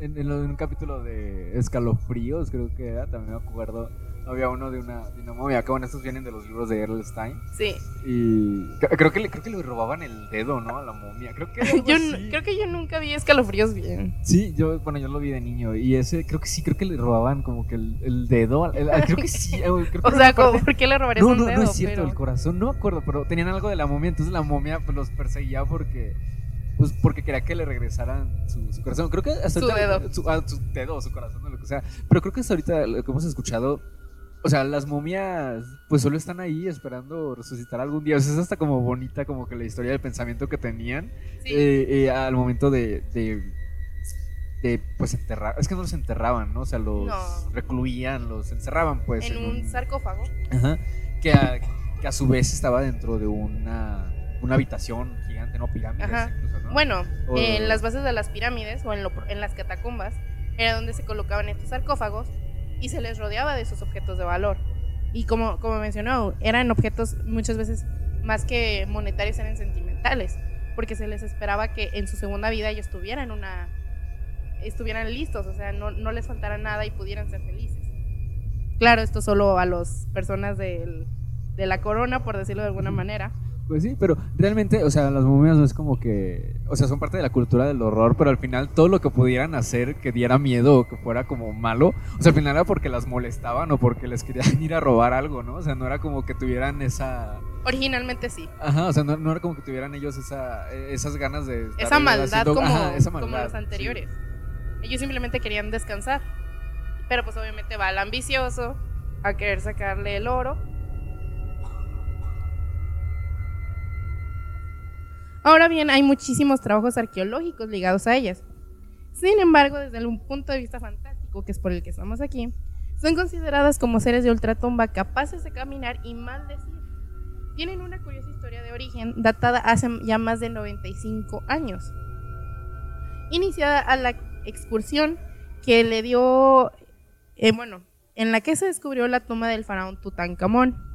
Speaker 5: En, en, un capítulo de escalofríos, creo que era, también me acuerdo había uno de una, de una momia. Que bueno, estos vienen de los libros de Erlstein.
Speaker 4: Sí.
Speaker 5: Y creo que, le, creo que le robaban el dedo, ¿no? A la momia. Creo que,
Speaker 4: yo, creo que yo nunca vi escalofríos bien.
Speaker 5: Sí, yo, bueno, yo lo vi de niño. Y ese, creo que sí, creo que le robaban como que el, el dedo. creo que sí. Creo que
Speaker 4: o sea, ¿por qué le robarían
Speaker 5: no,
Speaker 4: un
Speaker 5: no,
Speaker 4: dedo?
Speaker 5: No, es cierto, el corazón. No me acuerdo, pero tenían algo de la momia. Entonces la momia pues, los perseguía porque pues porque quería que le regresaran su, su corazón. Creo que hasta
Speaker 4: su dedo.
Speaker 5: Su, ah, su dedo, su corazón, o lo que sea. Pero creo que hasta ahorita lo que hemos escuchado o sea, las momias pues solo están ahí esperando resucitar algún día. O sea, es hasta como bonita como que la historia del pensamiento que tenían eh, eh, al momento de, de, pues enterrar. Es que no los enterraban, ¿no? O sea, los recluían, los encerraban pues.
Speaker 4: En, un, sarcófago.
Speaker 5: Ajá. Que a, que a, su vez estaba dentro de una, una habitación gigante, no pirámides. Incluso, ¿no?
Speaker 4: Bueno, en las bases de las pirámides o en, lo, en las catacumbas era donde se colocaban estos sarcófagos y se les rodeaba de esos objetos de valor. Y como, como mencionó, eran objetos muchas veces más que monetarios, eran sentimentales, porque se les esperaba que en su segunda vida ellos tuvieran una estuvieran listos, o sea, no, no les faltara nada y pudieran ser felices. Claro, esto solo a las personas de la corona, por decirlo de alguna manera,
Speaker 5: pues sí, pero realmente, o sea, las momias no es como que, o sea, son parte de la cultura del horror, pero al final todo lo que pudieran hacer que diera miedo o que fuera como malo, o sea, al final era porque las molestaban o porque les querían ir a robar algo, ¿no? O sea, no era como que tuvieran esa...
Speaker 4: Originalmente sí.
Speaker 5: Ajá, o sea, no, era como que tuvieran ellos esa, esas ganas de...
Speaker 4: Esa maldad, como, como los anteriores. Ellos simplemente querían descansar, pero pues obviamente va al ambicioso a querer sacarle el oro Ahora bien, hay muchísimos trabajos arqueológicos ligados a ellas. Sin embargo, desde un punto de vista fantástico, que es por el que estamos aquí, son consideradas como seres de ultratumba capaces de caminar y maldecir. Tienen una curiosa historia de origen datada hace ya más de 95 años. Iniciada a la excursión que le dio, eh, bueno, en la que se descubrió la tumba del faraón Tutankamón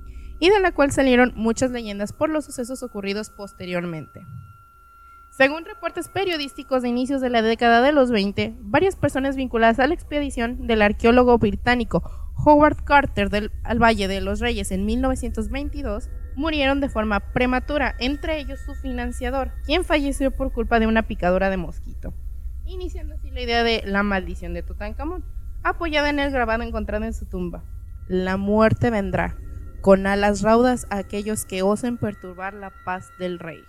Speaker 4: y de la cual salieron muchas leyendas por los sucesos ocurridos posteriormente. Según reportes periodísticos de inicios de la década de los 20, varias personas vinculadas a la expedición del arqueólogo británico Howard Carter al Valle de los Reyes en 1922 murieron de forma prematura, entre ellos su financiador, quien falleció por culpa de una picadura de mosquito, iniciando así la idea de la maldición de Tutankamón, apoyada en el grabado encontrado en su tumba. La muerte vendrá, con alas raudas a aquellos que osen perturbar la paz del rey.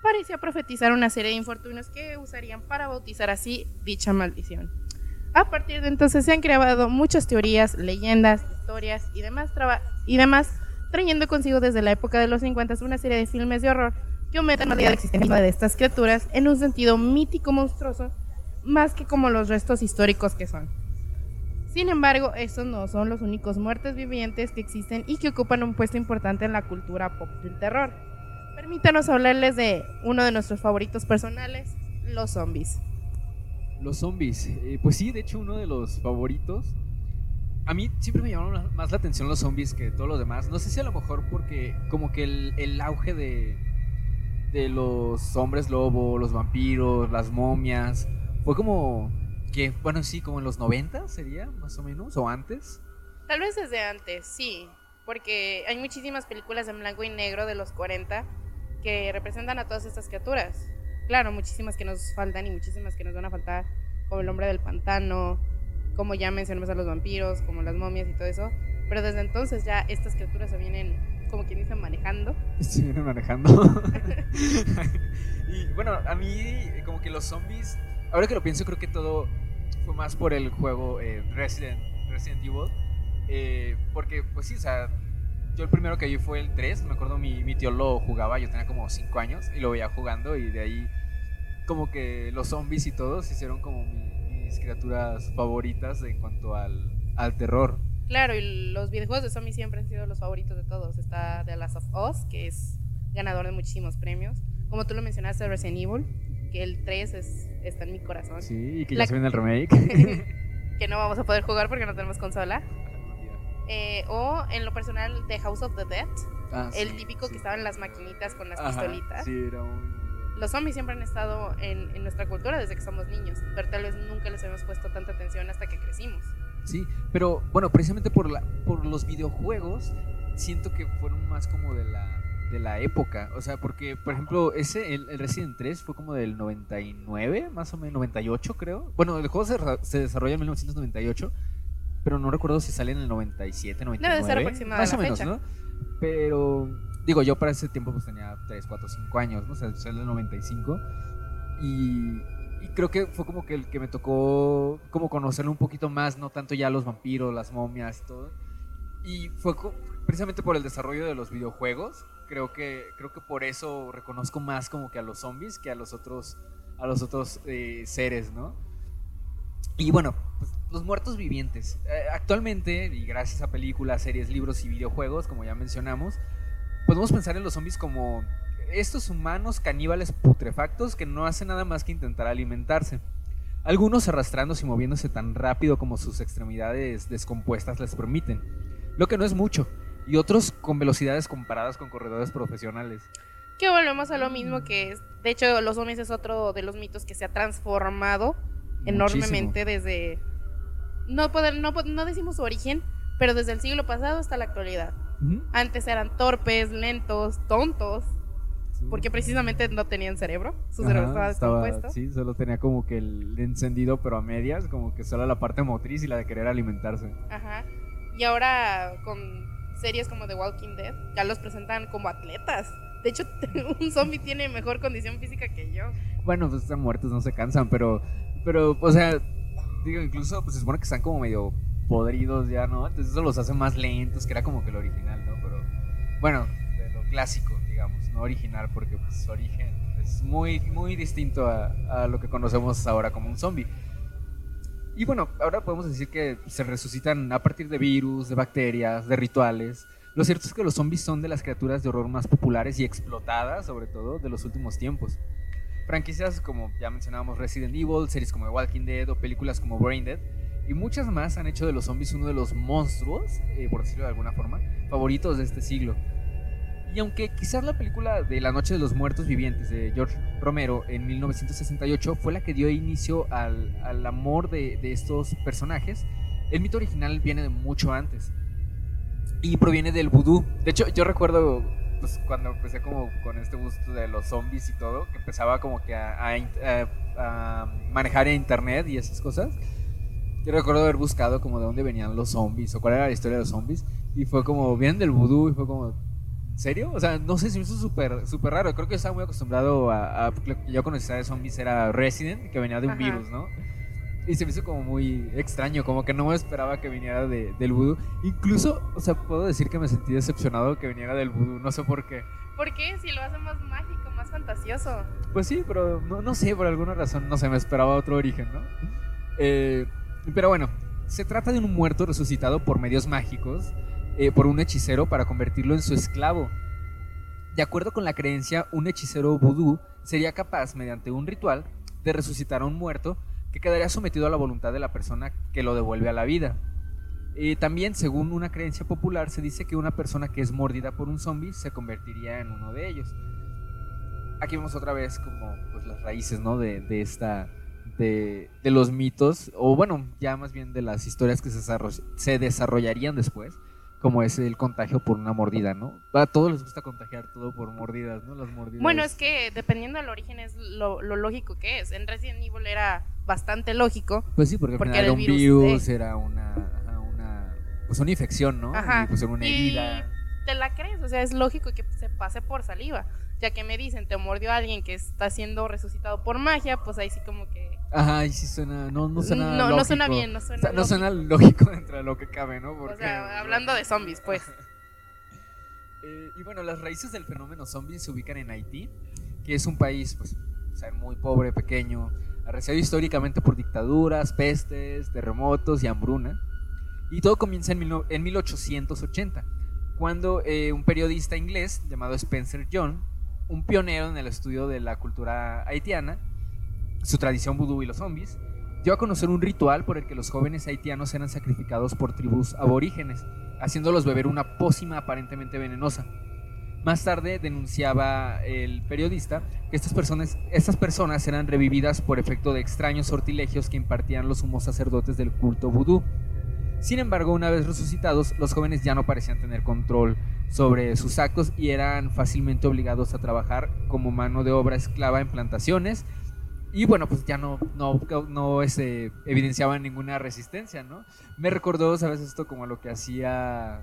Speaker 4: Parecía profetizar una serie de infortunios que usarían para bautizar así dicha maldición. A partir de entonces se han creado muchas teorías, leyendas, historias y demás, y demás trayendo consigo desde la época de los 50 una serie de filmes de horror que aumentan la existencia de estas criaturas en un sentido mítico monstruoso, más que como los restos históricos que son. Sin embargo, estos no son los únicos muertes vivientes que existen y que ocupan un puesto importante en la cultura pop del terror. Permítanos hablarles de uno de nuestros favoritos personales, los zombies.
Speaker 5: Los zombies, eh, pues sí, de hecho uno de los favoritos. A mí siempre me llamaron más la atención los zombies que todos los demás. No sé si a lo mejor porque como que el, el auge de, de los hombres lobo, los vampiros, las momias, fue como que, bueno, sí, como en los 90 sería, más o menos, o antes.
Speaker 4: Tal vez desde antes, sí, porque hay muchísimas películas en blanco y negro de los 40 que representan a todas estas criaturas. Claro, muchísimas que nos faltan y muchísimas que nos van a faltar, como el hombre del pantano, como ya mencionamos a los vampiros, como las momias y todo eso. Pero desde entonces ya estas criaturas se vienen, como quien dice, manejando.
Speaker 5: Se vienen manejando. y bueno, a mí como que los zombies ahora que lo pienso, creo que todo fue más por el juego eh, Resident, Resident Evil. Eh, porque, pues sí, o sea, yo el primero que vi fue el 3. Me acuerdo mi, mi tío lo jugaba, yo tenía como 5 años y lo veía jugando. Y de ahí, como que los zombies y todos se hicieron como mi- mis criaturas favoritas en cuanto al, al terror.
Speaker 4: Claro, y los videojuegos de zombies siempre han sido los favoritos de todos. Está The Last of Us, que es ganador de muchísimos premios. Como tú lo mencionaste, Resident Evil, que el 3 es, está en mi corazón.
Speaker 5: Sí, y que
Speaker 4: La-
Speaker 5: ya se viene el remake.
Speaker 4: que no vamos a poder jugar porque no tenemos consola. Eh, o en lo personal, The House of the Dead,
Speaker 5: Ah,
Speaker 4: el
Speaker 5: sí,
Speaker 4: típico
Speaker 5: sí.
Speaker 4: que estaba en las maquinitas con las
Speaker 5: Ajá,
Speaker 4: pistolitas.
Speaker 5: Sí, era un...
Speaker 4: Los zombies siempre han estado en, en nuestra cultura desde que somos niños, pero tal vez nunca les hemos puesto tanta atención hasta que crecimos.
Speaker 5: Sí, pero bueno, precisamente por, la, por los videojuegos, siento que fueron más como de la, de la época. O sea, porque, por ejemplo, ese, el, el Resident 3 fue como del 99, más o menos, 98 creo. Bueno, el juego se, se desarrolla en 1998, pero no recuerdo si sale en el 97, 99.
Speaker 4: Debe ser aproximada
Speaker 5: Más
Speaker 4: la
Speaker 5: o menos,
Speaker 4: fecha.
Speaker 5: ¿no? Pero, digo, yo para ese tiempo pues tenía 3, 4, 5 años, ¿no? O sea, sale en el 95. Y, y creo que fue como que el que me tocó como conocerlo un poquito más, no tanto ya los vampiros, las momias y todo. Y fue precisamente por el desarrollo de los videojuegos. Creo que, creo que por eso reconozco más como que a los zombies que a los otros, a los otros eh, seres, ¿no? Y bueno, pues, los muertos vivientes. Eh, actualmente, y gracias a películas, series, libros y videojuegos, como ya mencionamos, podemos pensar en los zombies como estos humanos caníbales putrefactos que no hacen nada más que intentar alimentarse. Algunos arrastrándose y moviéndose tan rápido como sus extremidades descompuestas les permiten, lo que no es mucho, y otros con velocidades comparadas con corredores profesionales.
Speaker 4: Que volvemos a lo mismo que es, de hecho, los zombies es otro de los mitos que se ha transformado enormemente desde no poder no, no decimos su origen, pero desde el siglo pasado hasta la actualidad. Antes eran torpes, lentos, tontos,
Speaker 5: Sí.
Speaker 4: porque precisamente no tenían cerebro, su cerebro
Speaker 5: Ajá,
Speaker 4: estaba descompuesto.
Speaker 5: Sí, solo tenía como que el encendido, pero a medias, como que solo la parte motriz y la de querer alimentarse.
Speaker 4: Ajá. Y ahora con series como The Walking Dead, ya los presentan como atletas. De hecho, un zombie tiene mejor condición física que yo.
Speaker 5: Bueno, pues están muertos, no se cansan, pero, pero, o sea, digo, incluso, pues se supone que están como medio podridos ya, ¿no? Entonces eso los hace más lentos, que era como que el original, ¿no? Pero, bueno, de lo clásico, digamos, no original, porque pues su origen es muy, muy distinto a lo que conocemos ahora como un zombie. Y bueno, ahora podemos decir que se resucitan a partir de virus, de bacterias, de rituales. Lo cierto es que los zombies son de las criaturas de horror más populares y explotadas, sobre todo, de los últimos tiempos. Franquicias como ya mencionábamos Resident Evil, series como The Walking Dead o películas como Brain Dead y muchas más han hecho de los zombies uno de los monstruos, eh, por decirlo de alguna forma, favoritos de este siglo. Y aunque quizás la película de La Noche de los Muertos Vivientes de George Romero en 1968 fue la que dio inicio al, al amor de, de estos personajes, el mito original viene de mucho antes y proviene del vudú. De hecho, yo recuerdo pues, cuando empecé como con este gusto de los zombies y todo, que empezaba como que a, a a- a manejar internet y esas cosas. Yo recuerdo haber buscado como de dónde venían los zombies o cuál era la historia de los zombies y fue como, vienen del vudú y fue como, ¿en serio? O sea, no sé, se me hizo súper súper raro. Creo que estaba muy acostumbrado a, a- lo que yo conocía de zombies era Resident, que venía de un
Speaker 4: Ajá.
Speaker 5: virus, ¿no? Y se me hizo como muy extraño, como que no me esperaba que viniera de- del vudú. Incluso, o sea, puedo decir que me sentí decepcionado que viniera del vudú, no sé por qué.
Speaker 4: ¿Por qué? Si lo hace más mágico, más fantasioso.
Speaker 5: Pues sí, pero no, no sé, por alguna razón, no sé, me esperaba otro origen, ¿no? Eh, pero bueno, se trata de un muerto resucitado por medios mágicos, eh, por un hechicero para convertirlo en su esclavo. De acuerdo con la creencia, un hechicero vudú sería capaz, mediante un ritual, de resucitar a un muerto que quedaría sometido a la voluntad de la persona que lo devuelve a la vida. Eh, también, según una creencia popular, se dice que una persona que es mordida por un zombie se convertiría en uno de ellos. Aquí vemos otra vez como pues, las raíces ¿no? de, de esta de, de los mitos, o bueno, ya más bien de las historias que se, se desarrollarían después, como es el contagio por una mordida, ¿no? A todos les gusta contagiar todo por mordidas, ¿no? Las mordidas.
Speaker 4: Bueno, es que dependiendo del origen es lo, lo lógico que es. En Resident Evil era bastante lógico.
Speaker 5: Pues sí, porque al
Speaker 4: porque
Speaker 5: final
Speaker 4: era
Speaker 5: un
Speaker 4: virus
Speaker 5: era una, una, pues una infección, ¿no?
Speaker 4: Ajá.
Speaker 5: Y pues era una
Speaker 4: y
Speaker 5: herida.
Speaker 4: te la crees, o sea, es lógico que se pase por saliva. Ya que me dicen, te mordió alguien que está siendo resucitado por magia, pues ahí sí como que...
Speaker 5: Ajá, y sí suena, no, no suena
Speaker 4: No, no
Speaker 5: lógico.
Speaker 4: suena bien, no suena
Speaker 5: O sea, no
Speaker 4: lógico.
Speaker 5: suena lógico dentro de lo que cabe, ¿no?
Speaker 4: O
Speaker 5: Porque-
Speaker 4: sea, hablando de zombies, pues.
Speaker 5: Eh, y bueno, las raíces del fenómeno zombie se ubican en Haití, que es un país pues, o sea, muy pobre, pequeño, arreciado históricamente por dictaduras, pestes, terremotos y hambruna. Y todo comienza en, mil no- en 1880, cuando eh, un periodista inglés llamado Spencer John, un pionero en el estudio de la cultura haitiana, su tradición vudú y los zombies, dio a conocer un ritual por el que los jóvenes haitianos eran sacrificados por tribus aborígenes, haciéndolos beber una pócima aparentemente venenosa. Más tarde denunciaba el periodista que estas personas, estas personas eran revividas por efecto de extraños sortilegios que impartían los sumos sacerdotes del culto vudú. Sin embargo, una vez resucitados, los jóvenes ya no parecían tener control sobre sus actos y eran fácilmente obligados a trabajar como mano de obra esclava en plantaciones. Y bueno, pues ya no, no, no este, evidenciaban ninguna resistencia, ¿no? Me recordó, ¿sabes? Esto como lo que hacía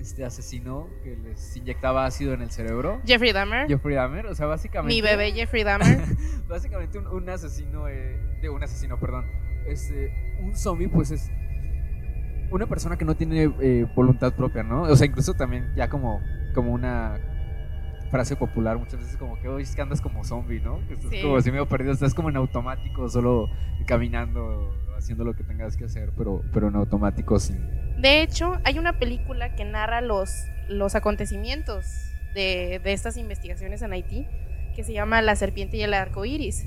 Speaker 5: este asesino que les inyectaba ácido en el cerebro.
Speaker 4: Jeffrey Dahmer.
Speaker 5: Jeffrey Dahmer, o sea, básicamente...
Speaker 4: Mi bebé Jeffrey Dahmer.
Speaker 5: básicamente un, un asesino, eh, de un asesino, perdón. Este, un zombie, pues es una persona que no tiene eh, voluntad propia, ¿no? O sea, incluso también ya como, como una frase popular muchas veces como que hoy es que andas como zombie, ¿no? Que estás
Speaker 4: Sí.
Speaker 5: como así medio perdido, estás como en automático, solo caminando, haciendo lo que tengas que hacer, pero, pero en automático sin...
Speaker 4: De hecho, hay una película que narra los, los acontecimientos de, de estas investigaciones en Haití que se llama La serpiente y el arco iris.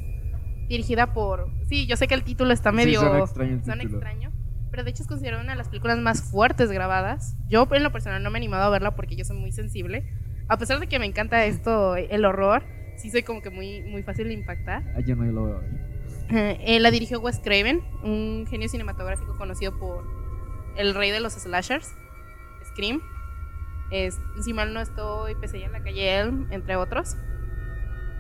Speaker 4: Dirigida por. Sí, yo sé que el título está medio.
Speaker 5: Sí, suena extraño
Speaker 4: pero de hecho es considerada una de las películas más fuertes grabadas. Yo, en lo personal, no me he animado a verla porque yo soy muy sensible. A pesar de que me encanta esto, el horror, sí soy como que muy, muy fácil de impactar.
Speaker 5: Ay, yo no lo veo.
Speaker 4: Eh, la dirigió Wes Craven, un genio cinematográfico conocido por el rey de los slashers, Scream. Es, si mal no estoy, Pesadilla en la calle Elm, entre otros.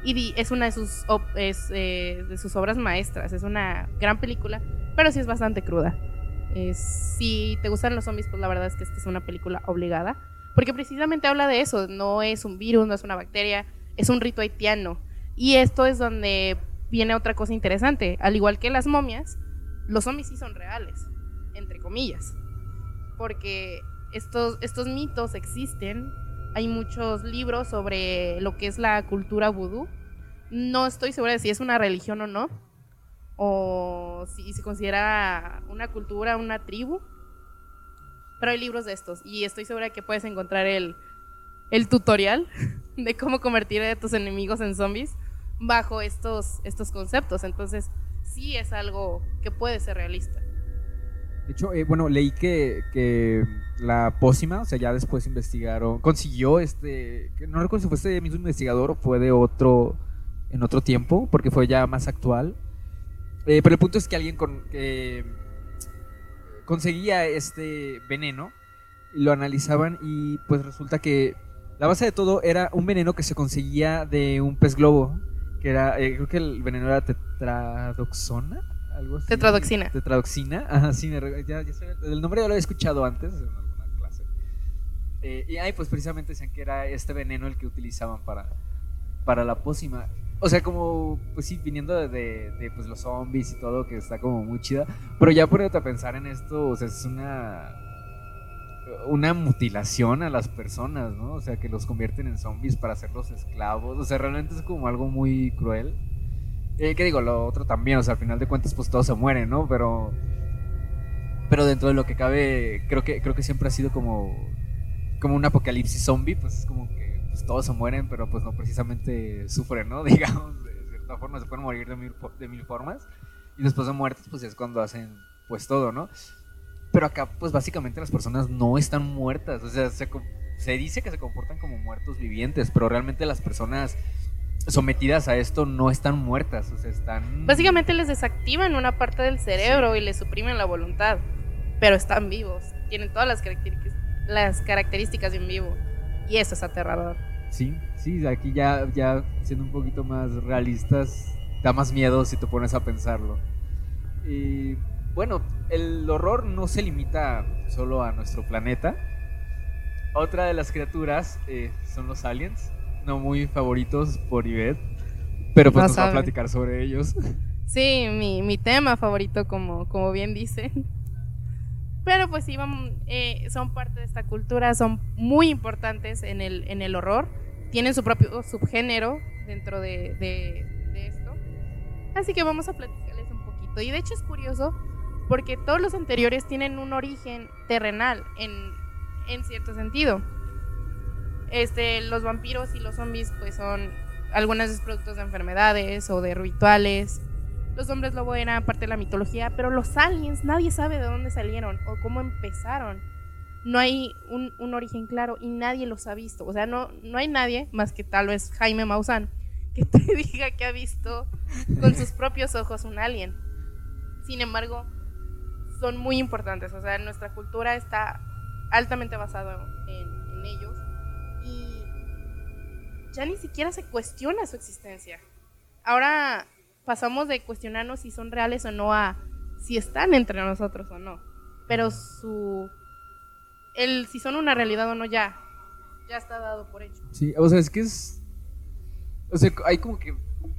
Speaker 4: Y es una de sus, op- es, eh, de sus obras maestras. Es una gran película, pero sí es bastante cruda. Eh, si te gustan los zombies, pues la verdad es que esta es una película obligada. Porque precisamente habla de eso. No es un virus, no es una bacteria, es un rito haitiano. Y esto es donde viene otra cosa interesante. Al igual que las momias, los zombies sí son reales, entre comillas. Porque estos, estos mitos existen. Hay muchos libros sobre lo que es la cultura vudú. No estoy segura de si es una religión o no. O si se considera una cultura, una tribu. Pero hay libros de estos. Y estoy segura que puedes encontrar el, el tutorial de cómo convertir a tus enemigos en zombies bajo estos, estos conceptos. Entonces, sí es algo que puede ser realista.
Speaker 5: De hecho, eh, bueno, leí que, que la pócima, o sea, ya después investigaron, consiguió este, no recuerdo si fue este mismo investigador o fue de otro, en otro tiempo, porque fue ya más actual. Eh, pero el punto es que alguien con, que conseguía este veneno, lo analizaban y pues resulta que la base de todo era un veneno que se conseguía de un pez globo, que era, eh, creo que el veneno era tetradoxona, algo así.
Speaker 4: Tetradoxina.
Speaker 5: Tetradoxina, ajá, sí, ya, ya sé, el nombre ya lo había escuchado antes en alguna clase. Eh, y ahí pues precisamente decían que era este veneno el que utilizaban para, para la pócima. O sea, como, pues sí, viniendo de, de, pues, los zombies y todo, que está como muy chida. Pero ya ponerte a pensar en esto, o sea, es una una mutilación a las personas, ¿no? O sea, que los convierten en zombies para hacerlos esclavos. O sea, realmente es como algo muy cruel. Eh, ¿Qué digo? Lo otro también, o sea, al final de cuentas, pues todos se mueren, ¿no? Pero. Pero dentro de lo que cabe, creo que, creo que siempre ha sido como. Como un apocalipsis zombie, pues es como que pues, todos se mueren, pero pues no precisamente sufren, ¿no? Digamos, de cierta forma, se pueden morir de mil, de mil formas. Y después de muertos, pues es cuando hacen pues todo, ¿no? Pero acá, pues básicamente las personas no están muertas. O sea, se, se dice que se comportan como muertos vivientes, pero realmente las personas sometidas a esto no están muertas. O sea, están.
Speaker 4: Básicamente les desactivan una parte del cerebro y les suprimen la voluntad, pero están vivos. Tienen todas las características, las características de un vivo. Y eso es aterrador.
Speaker 5: Sí, sí, aquí ya, ya siendo un poquito más realistas, da más miedo si te pones a pensarlo. Y bueno, el horror no se limita solo a nuestro planeta. Otra de las criaturas eh, son los aliens. no muy favoritos por Ivette, pero pues
Speaker 4: No
Speaker 5: nos va a platicar sobre ellos.
Speaker 4: Sí, mi, mi tema favorito, como, como bien dice. Pero pues sí, eh, son parte de esta cultura, son muy importantes en el, en el horror. Tienen su propio subgénero dentro de, de- de esto. Así que vamos a platicarles un poquito. Y de hecho es curioso porque todos los anteriores tienen un origen terrenal en, en cierto sentido. Este, los vampiros y los zombies pues son algunas veces productos de enfermedades o de rituales. Los hombres lobo eran parte de la mitología, pero los aliens nadie sabe de dónde salieron o cómo empezaron. No hay un, origen claro y nadie los ha visto. O sea, no, no hay nadie, más que tal vez Jaime Maussan, que te diga que ha visto con sus propios ojos un alien. Sin embargo, son muy importantes. O sea, nuestra cultura está altamente basada en, en ellos y ya ni siquiera se cuestiona su existencia. Ahora pasamos de cuestionarnos si son reales o no a si están entre nosotros o no. Pero su el si son una realidad o no ya ya está dado por hecho.
Speaker 5: Sí, o sea, es que es. O sea, hay como que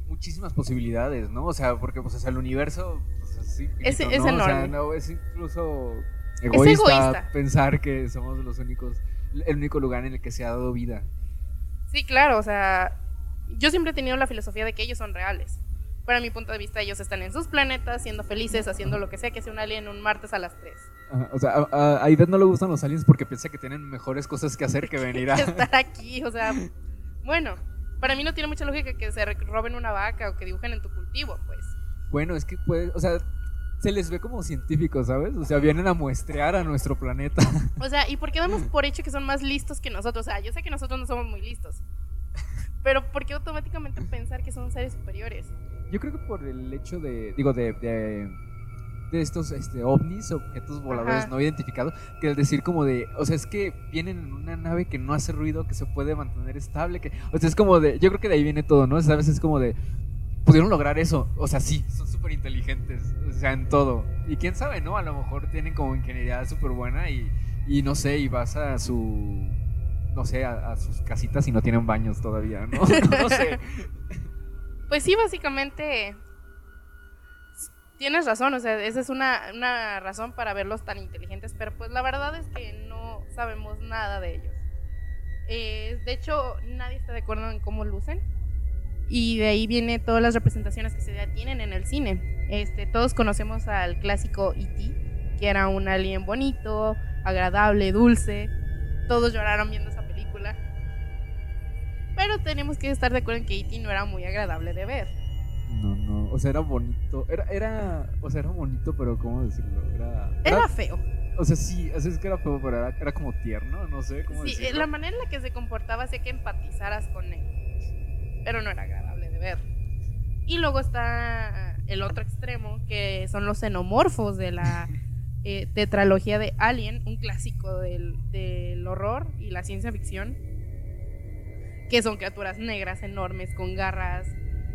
Speaker 5: muchísimas posibilidades, ¿no? O sea, porque pues, o sea, el universo pues, es, infinito,
Speaker 4: Es- es
Speaker 5: ¿no? O sea,
Speaker 4: enorme.
Speaker 5: no, es incluso egoísta,
Speaker 4: egoísta.
Speaker 5: pensar que somos los únicos, el único lugar en el que se ha dado vida.
Speaker 4: Sí, claro, o sea, yo siempre he tenido la filosofía de que ellos son reales. Para mi punto de vista, ellos están en sus planetas, siendo felices, haciendo lo que sea que sea un alien un martes a las 3.
Speaker 5: Ajá, o sea, a, a, Ivette no le gustan los aliens porque piensa que tienen mejores cosas que hacer que venir a...
Speaker 4: estar aquí, o sea, bueno, para mí no tiene mucha lógica que se roben una vaca o que dibujen en tu cultivo, pues.
Speaker 5: Bueno, es que pues, o sea, se les ve como científicos, ¿sabes? O sea, vienen a muestrear a nuestro planeta.
Speaker 4: O sea, ¿y por qué damos por hecho que son más listos que nosotros? O sea, yo sé que nosotros no somos muy listos. Pero ¿por qué automáticamente pensar que son seres superiores?
Speaker 5: Yo creo que por el hecho de, digo, de, de, de estos este, ovnis, objetos voladores
Speaker 4: Ajá.
Speaker 5: no identificados, que el decir como de, o sea, es que vienen en una nave que no hace ruido, que se puede mantener estable, que, o sea, es como de, yo creo que de ahí viene todo, ¿no? ¿Sabes? Es como de, pudieron lograr eso, o sea, sí, son súper inteligentes, o sea, en todo. Y quién sabe, ¿no? A lo mejor tienen como ingeniería súper buena y, y no sé, y vas a su... No sé, a, a sus casitas y no tienen baños todavía, ¿no? no sé.
Speaker 4: Pues sí, básicamente tienes razón, o sea, esa es una, una razón para verlos tan inteligentes, pero pues la verdad es que no sabemos nada de ellos. Eh, de hecho, nadie está de acuerdo en cómo lucen y de ahí viene todas las representaciones que se tienen en el cine. Este, todos conocemos al clásico E.T., que era un alien bonito, agradable, dulce. Todos lloraron viendo esa. Pero tenemos que estar de acuerdo en que E.T. no era muy agradable de ver.
Speaker 5: No, no, o sea, era bonito, era, era, o sea, era bonito, pero ¿cómo decirlo? Era,
Speaker 4: Era feo.
Speaker 5: o sea, sí, sea, es que era feo, pero era, era como tierno, no sé cómo
Speaker 4: Sí,
Speaker 5: decirlo.
Speaker 4: la manera en la que se comportaba hacía que empatizaras con él. Pero no era agradable de ver. Y luego está el otro extremo, que son los xenomorfos de la eh, tetralogía de Alien, un clásico del, del horror y la ciencia ficción. Que son criaturas negras, enormes, con garras,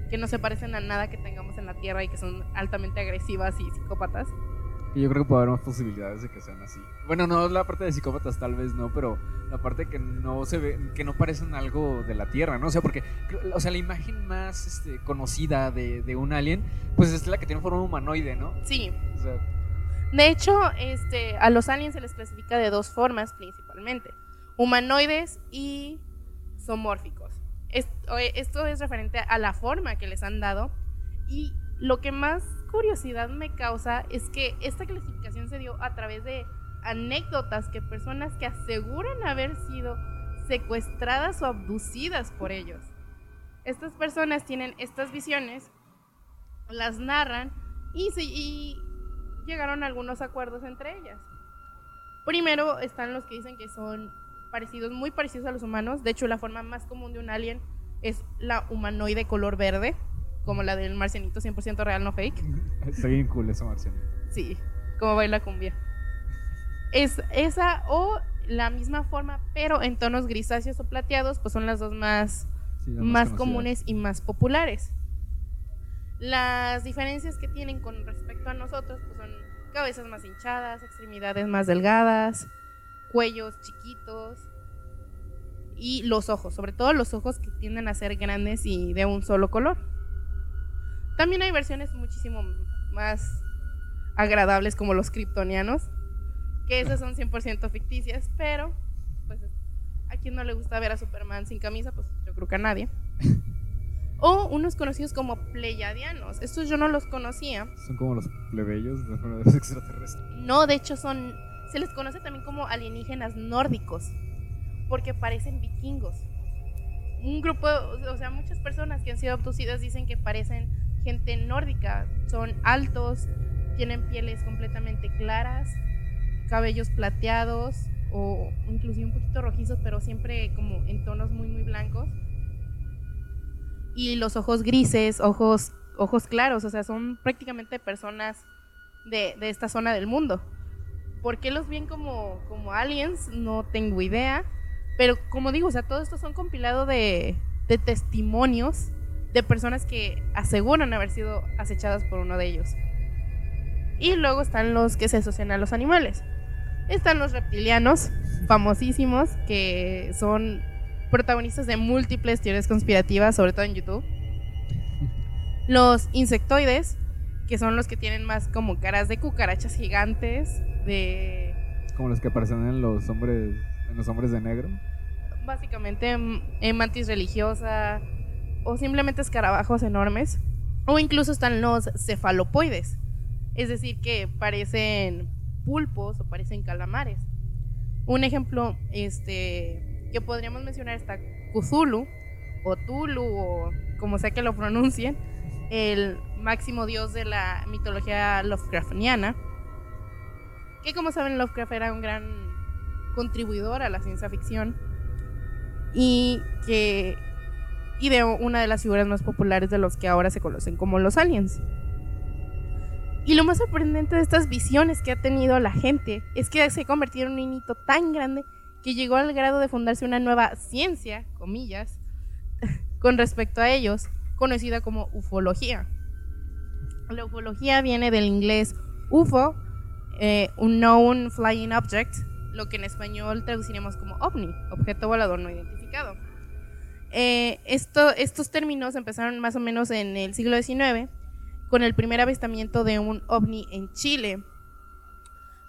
Speaker 4: que no se parecen a nada que tengamos en la Tierra y que son altamente agresivas y psicópatas.
Speaker 5: Yo creo que puede haber más posibilidades de que sean así. Bueno, no la parte de psicópatas tal vez no, pero la parte que no se ve, que no parecen algo de la Tierra, ¿no? O sea, porque, o sea, la imagen más este, conocida de, de un alien, pues es la que tiene forma humanoide, ¿no?
Speaker 4: Sí,
Speaker 5: O sea,
Speaker 4: De hecho, este, a los aliens se les clasifica de dos formas principalmente, humanoides y zoomórficos. Esto, esto es referente a la forma que les han dado y lo que más curiosidad me causa es que esta clasificación se dio a través de anécdotas que personas que aseguran haber sido secuestradas o abducidas por ellos. Estas personas tienen estas visiones, las narran y, se- y llegaron a algunos acuerdos entre ellas. Primero están los que dicen que son parecidos, muy parecidos a los humanos. De hecho, la forma más común de un alien es la humanoide color verde, como la del marcianito 100% real, no fake.
Speaker 5: está bien cool eso, Marciano.
Speaker 4: Sí, como baila cumbia. Es esa o la misma forma, pero en tonos grisáceos o plateados, pues son las dos más,
Speaker 5: Sí, las
Speaker 4: más
Speaker 5: conocidas.
Speaker 4: comunes y más populares. Las diferencias que tienen con respecto a nosotros pues son cabezas más hinchadas, extremidades más delgadas, cuellos chiquitos y los ojos, sobre todo los ojos que tienden a ser grandes y de un solo color. También hay versiones muchísimo más agradables como los kryptonianos, que esas son 100% ficticias, pero pues a quien no le gusta ver a Superman sin camisa, pues yo creo que a nadie. O unos conocidos como pleiadianos. Estos yo no los conocía.
Speaker 5: Son como los plebeyos de los extraterrestres.
Speaker 4: No, de hecho son se les conoce también como alienígenas nórdicos, porque parecen vikingos. Un grupo, o sea, muchas personas que han sido abducidas dicen que parecen gente nórdica. Son altos, tienen pieles completamente claras, cabellos plateados o inclusive un poquito rojizos, pero siempre como en tonos muy, muy blancos. Y los ojos grises, ojos, ojos claros, o sea, son prácticamente personas de, de esta zona del mundo. ¿Por qué los ven como, como aliens? No tengo idea. Pero como digo, o sea, todo esto son compilados de, de testimonios de personas que aseguran haber sido acechadas por uno de ellos. Y luego están los que se asocian a los animales. Están los reptilianos, famosísimos, que son protagonistas de múltiples teorías conspirativas, sobre todo en YouTube. Los insectoides, que son los que tienen más como caras de cucarachas gigantes, de...
Speaker 5: Como los que aparecen en los hombres, en los hombres de negro.
Speaker 4: Básicamente en mantis religiosa o simplemente escarabajos enormes. O incluso están los cefalopoides, es decir, que parecen pulpos o parecen calamares. Un ejemplo este, que podríamos mencionar está Cthulhu o Tulu o como sea que lo pronuncien, el máximo dios de la mitología Lovecraftiana, que como saben Lovecraft era un gran contribuidor a la ciencia ficción y que ideó una de las figuras más populares de los que ahora se conocen como los aliens. Y lo más sorprendente de estas visiones que ha tenido la gente es que se ha convertido en un hito tan grande que llegó al grado de fundarse una nueva ciencia, comillas, con respecto a ellos, conocida como ufología. La ufología viene del inglés UFO, eh, Unknown Flying Object, lo que en español traduciremos como OVNI, objeto volador no identificado. Eh, esto, estos términos empezaron más o menos en el siglo XIX con el primer avistamiento de un ovni en Chile,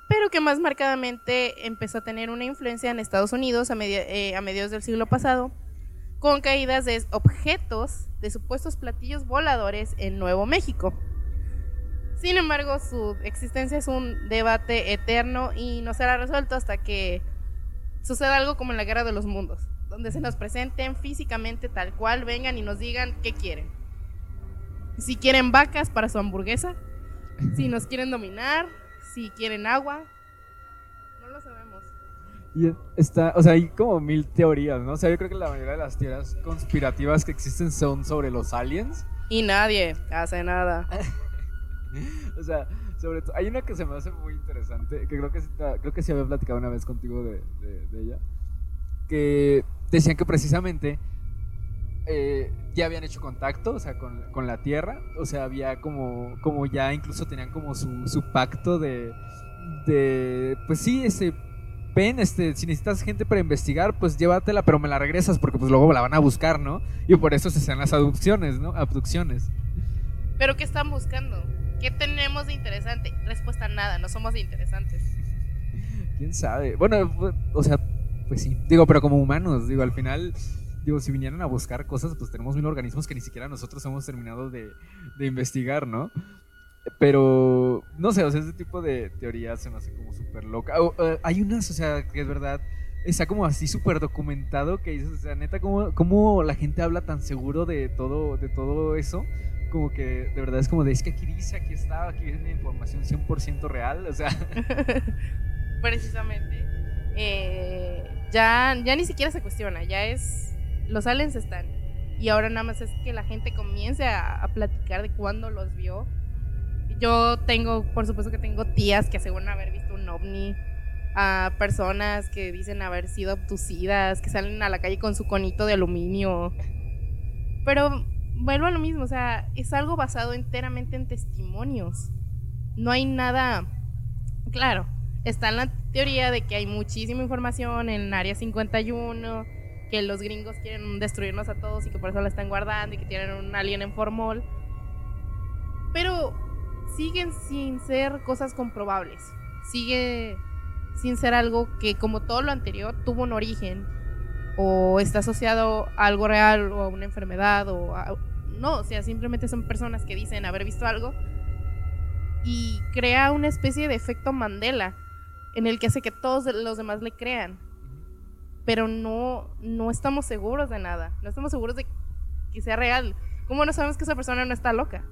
Speaker 4: pero que más marcadamente empezó a tener una influencia en Estados Unidos a, eh, a mediados del siglo pasado, con caídas de objetos de supuestos platillos voladores en Nuevo México. Sin embargo, su existencia es un debate eterno y no será resuelto hasta que suceda algo como en la Guerra de los Mundos, donde se nos presenten físicamente tal cual, vengan y nos digan qué quieren. Si quieren vacas para su hamburguesa, si nos quieren dominar, si quieren agua, no lo sabemos.
Speaker 5: Y está, o sea, hay como mil teorías, ¿no? O sea, yo creo que la mayoría de las teorías conspirativas que existen son sobre los aliens.
Speaker 4: Y nadie hace nada.
Speaker 5: o sea, sobre todo, hay una que se me hace muy interesante, que creo que, creo que sí había platicado una vez contigo de, de, ella, que decían que precisamente eh, ya habían hecho contacto, o sea, con, con, la Tierra, o sea, había como, como ya incluso tenían como su, su pacto de, de, pues sí, ese ven, este, si necesitas gente para investigar, pues llévatela, pero me la regresas porque pues luego la van a buscar, ¿no? Y por eso se hacen las abducciones, ¿no? Abducciones.
Speaker 4: ¿Pero qué están buscando? ¿Qué tenemos de interesante? Respuesta nada, no somos interesantes.
Speaker 5: ¿Quién sabe? Bueno, o sea, pues sí. Digo, pero como humanos, digo, al final, digo, si vinieran a buscar cosas, pues tenemos mil organismos que ni siquiera nosotros hemos terminado de, investigar, ¿no? Pero, no sé, o sea, ese tipo de teorías se me hace como súper loca. Eh, hay unas, o sea, que es verdad, está como así súper documentado que dices, o sea, neta, ¿cómo, ¿cómo, la gente habla tan seguro de todo, de todo eso? Como que de verdad es como de, es que aquí dice, aquí está, aquí viene información 100% real, o sea.
Speaker 4: Precisamente. Eh, ya, ya ni siquiera se cuestiona, ya es, los aliens están. Y ahora nada más es que la gente comience a, a platicar de cuándo los vio. Yo tengo, por supuesto que tengo tías que aseguran haber visto un ovni, a personas que dicen haber sido abducidas, que salen a la calle con su conito de aluminio. Pero vuelvo a lo mismo, o sea, es algo basado enteramente en testimonios. No hay nada, claro, está en la teoría de que hay muchísima información en Área 51, que los gringos quieren destruirnos a todos y que por eso la están guardando y que tienen un alien en formol. Pero siguen sin ser cosas comprobables. Sigue sin ser algo que, como todo lo anterior, tuvo un origen o está asociado a algo real o a una enfermedad o no, o sea, simplemente son personas que dicen haber visto algo y crea una especie de efecto Mandela en el que hace que todos los demás le crean. Pero no, no estamos seguros de nada, no estamos seguros de que sea real. ¿Cómo no sabemos que esa persona no está loca?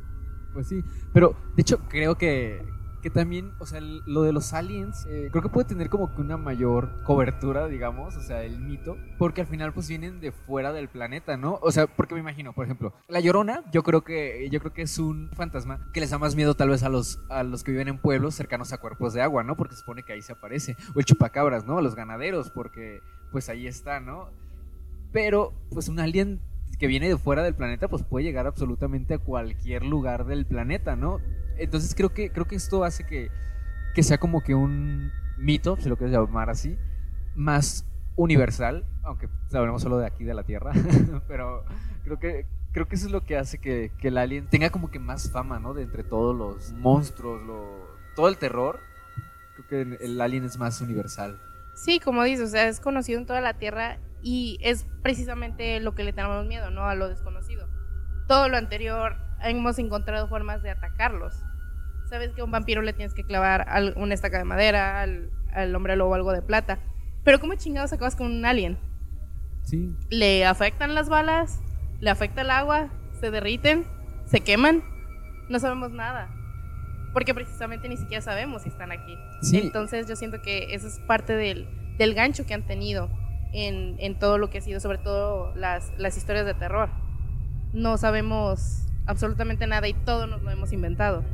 Speaker 5: Pues sí, pero de hecho creo que, que también, o sea, lo de los aliens, eh, creo que puede tener como que una mayor cobertura, digamos, o sea, el mito, porque al final pues vienen de fuera del planeta, ¿no? O sea, porque me imagino, por ejemplo, la Llorona, yo creo que yo creo que es un fantasma que les da más miedo tal vez a los a los que viven en pueblos cercanos a cuerpos de agua, ¿no? Porque se supone que ahí se aparece, o el chupacabras, ¿no? A los ganaderos, porque pues ahí está, ¿no? Pero pues un alien que viene de fuera del planeta, pues puede llegar absolutamente a cualquier lugar del planeta, ¿no? Entonces creo que, creo que esto hace que, que sea como que un mito, si lo quieres llamar así, más universal, aunque sabremos solo de aquí, de la Tierra, pero creo que, creo que eso es lo que hace que, que, el alien tenga como que más fama, ¿no? De entre todos los monstruos, lo, todo el terror, creo que el alien es más universal.
Speaker 4: Sí, como dices, o sea, es conocido en toda la Tierra y es precisamente lo que le tenemos miedo, ¿no? A lo desconocido. Todo lo anterior hemos encontrado formas de atacarlos. Sabes que a un vampiro le tienes que clavar una estaca de madera, al, al hombre lobo algo de plata. Pero ¿cómo chingados acabas con un alien?
Speaker 5: Sí.
Speaker 4: ¿Le afectan las balas? ¿Le afecta el agua? ¿Se derriten? ¿Se queman? No sabemos nada. Porque precisamente ni siquiera sabemos si están aquí.
Speaker 5: Sí.
Speaker 4: Entonces yo siento que eso es parte del, del gancho que han tenido en, en, todo lo que ha sido, sobre todo las, las historias de terror. No sabemos absolutamente nada y todo nos lo hemos inventado.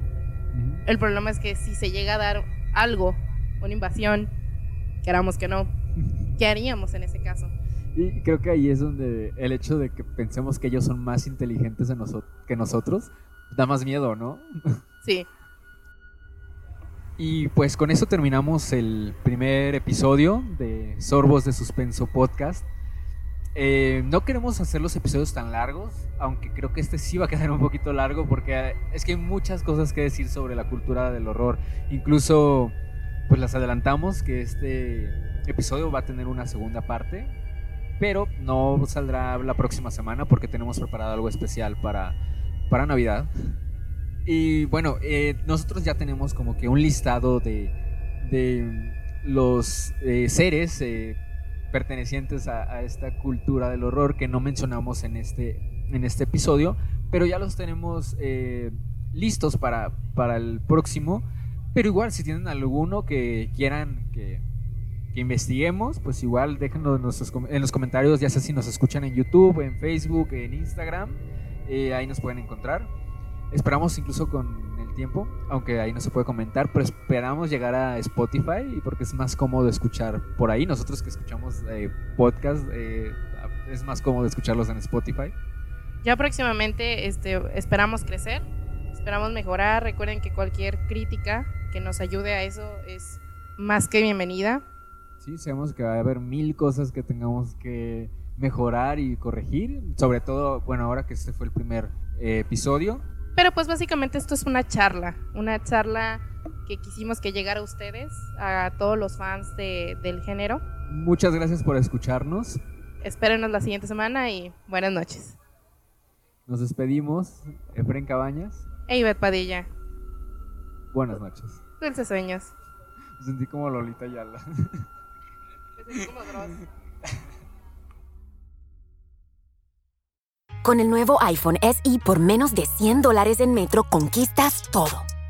Speaker 4: El problema es que si se llega a dar algo, una invasión, queramos que no, ¿qué haríamos en ese caso?
Speaker 5: Y creo que ahí es donde el hecho de que pensemos que ellos son más inteligentes que nosotros da más miedo, ¿no?
Speaker 4: Sí.
Speaker 5: Y pues con eso terminamos el primer episodio de Sorbos de Suspenso Podcast. Eh, no queremos hacer los episodios tan largos, aunque creo que este sí va a quedar un poquito largo porque es que hay muchas cosas que decir sobre la cultura del horror. Incluso, pues las adelantamos que este episodio va a tener una segunda parte, pero no saldrá la próxima semana porque tenemos preparado algo especial para, para Navidad. Y bueno, eh, nosotros ya tenemos como que un listado de, de los eh, seres eh, pertenecientes a, esta cultura del horror que no mencionamos en este, en este episodio, pero ya los tenemos eh, listos para, para el próximo. Pero igual, si tienen alguno que quieran que, investiguemos, pues igual nuestros, en, los comentarios, ya sea si nos escuchan en YouTube, en Facebook, en Instagram, eh, ahí nos pueden encontrar. Esperamos incluso con el tiempo, aunque ahí no se puede comentar, pero esperamos llegar a Spotify porque es más cómodo escuchar por ahí. Nosotros que escuchamos eh, podcast, eh, es más cómodo escucharlos en Spotify.
Speaker 4: Ya próximamente este, esperamos crecer, esperamos mejorar. Recuerden que cualquier crítica que nos ayude a eso es más que bienvenida.
Speaker 5: Sí, sabemos que va a haber mil cosas que tengamos que mejorar y corregir, sobre todo, bueno, ahora que este fue el primer eh, episodio,
Speaker 4: pero pues básicamente esto es una charla, una charla que quisimos que llegara a ustedes, a todos los fans de, del género.
Speaker 5: Muchas gracias por escucharnos.
Speaker 4: Espérenos la siguiente semana y buenas noches.
Speaker 5: Nos despedimos, Efren Cabañas.
Speaker 4: E Ivette Padilla.
Speaker 5: Buenas noches.
Speaker 4: Dulces sueños.
Speaker 5: Me sentí como Lolita Yala.
Speaker 4: Me sentí como Dross.
Speaker 1: Con el nuevo iPhone SE por menos de 100 dólares en Metro, conquistas todo.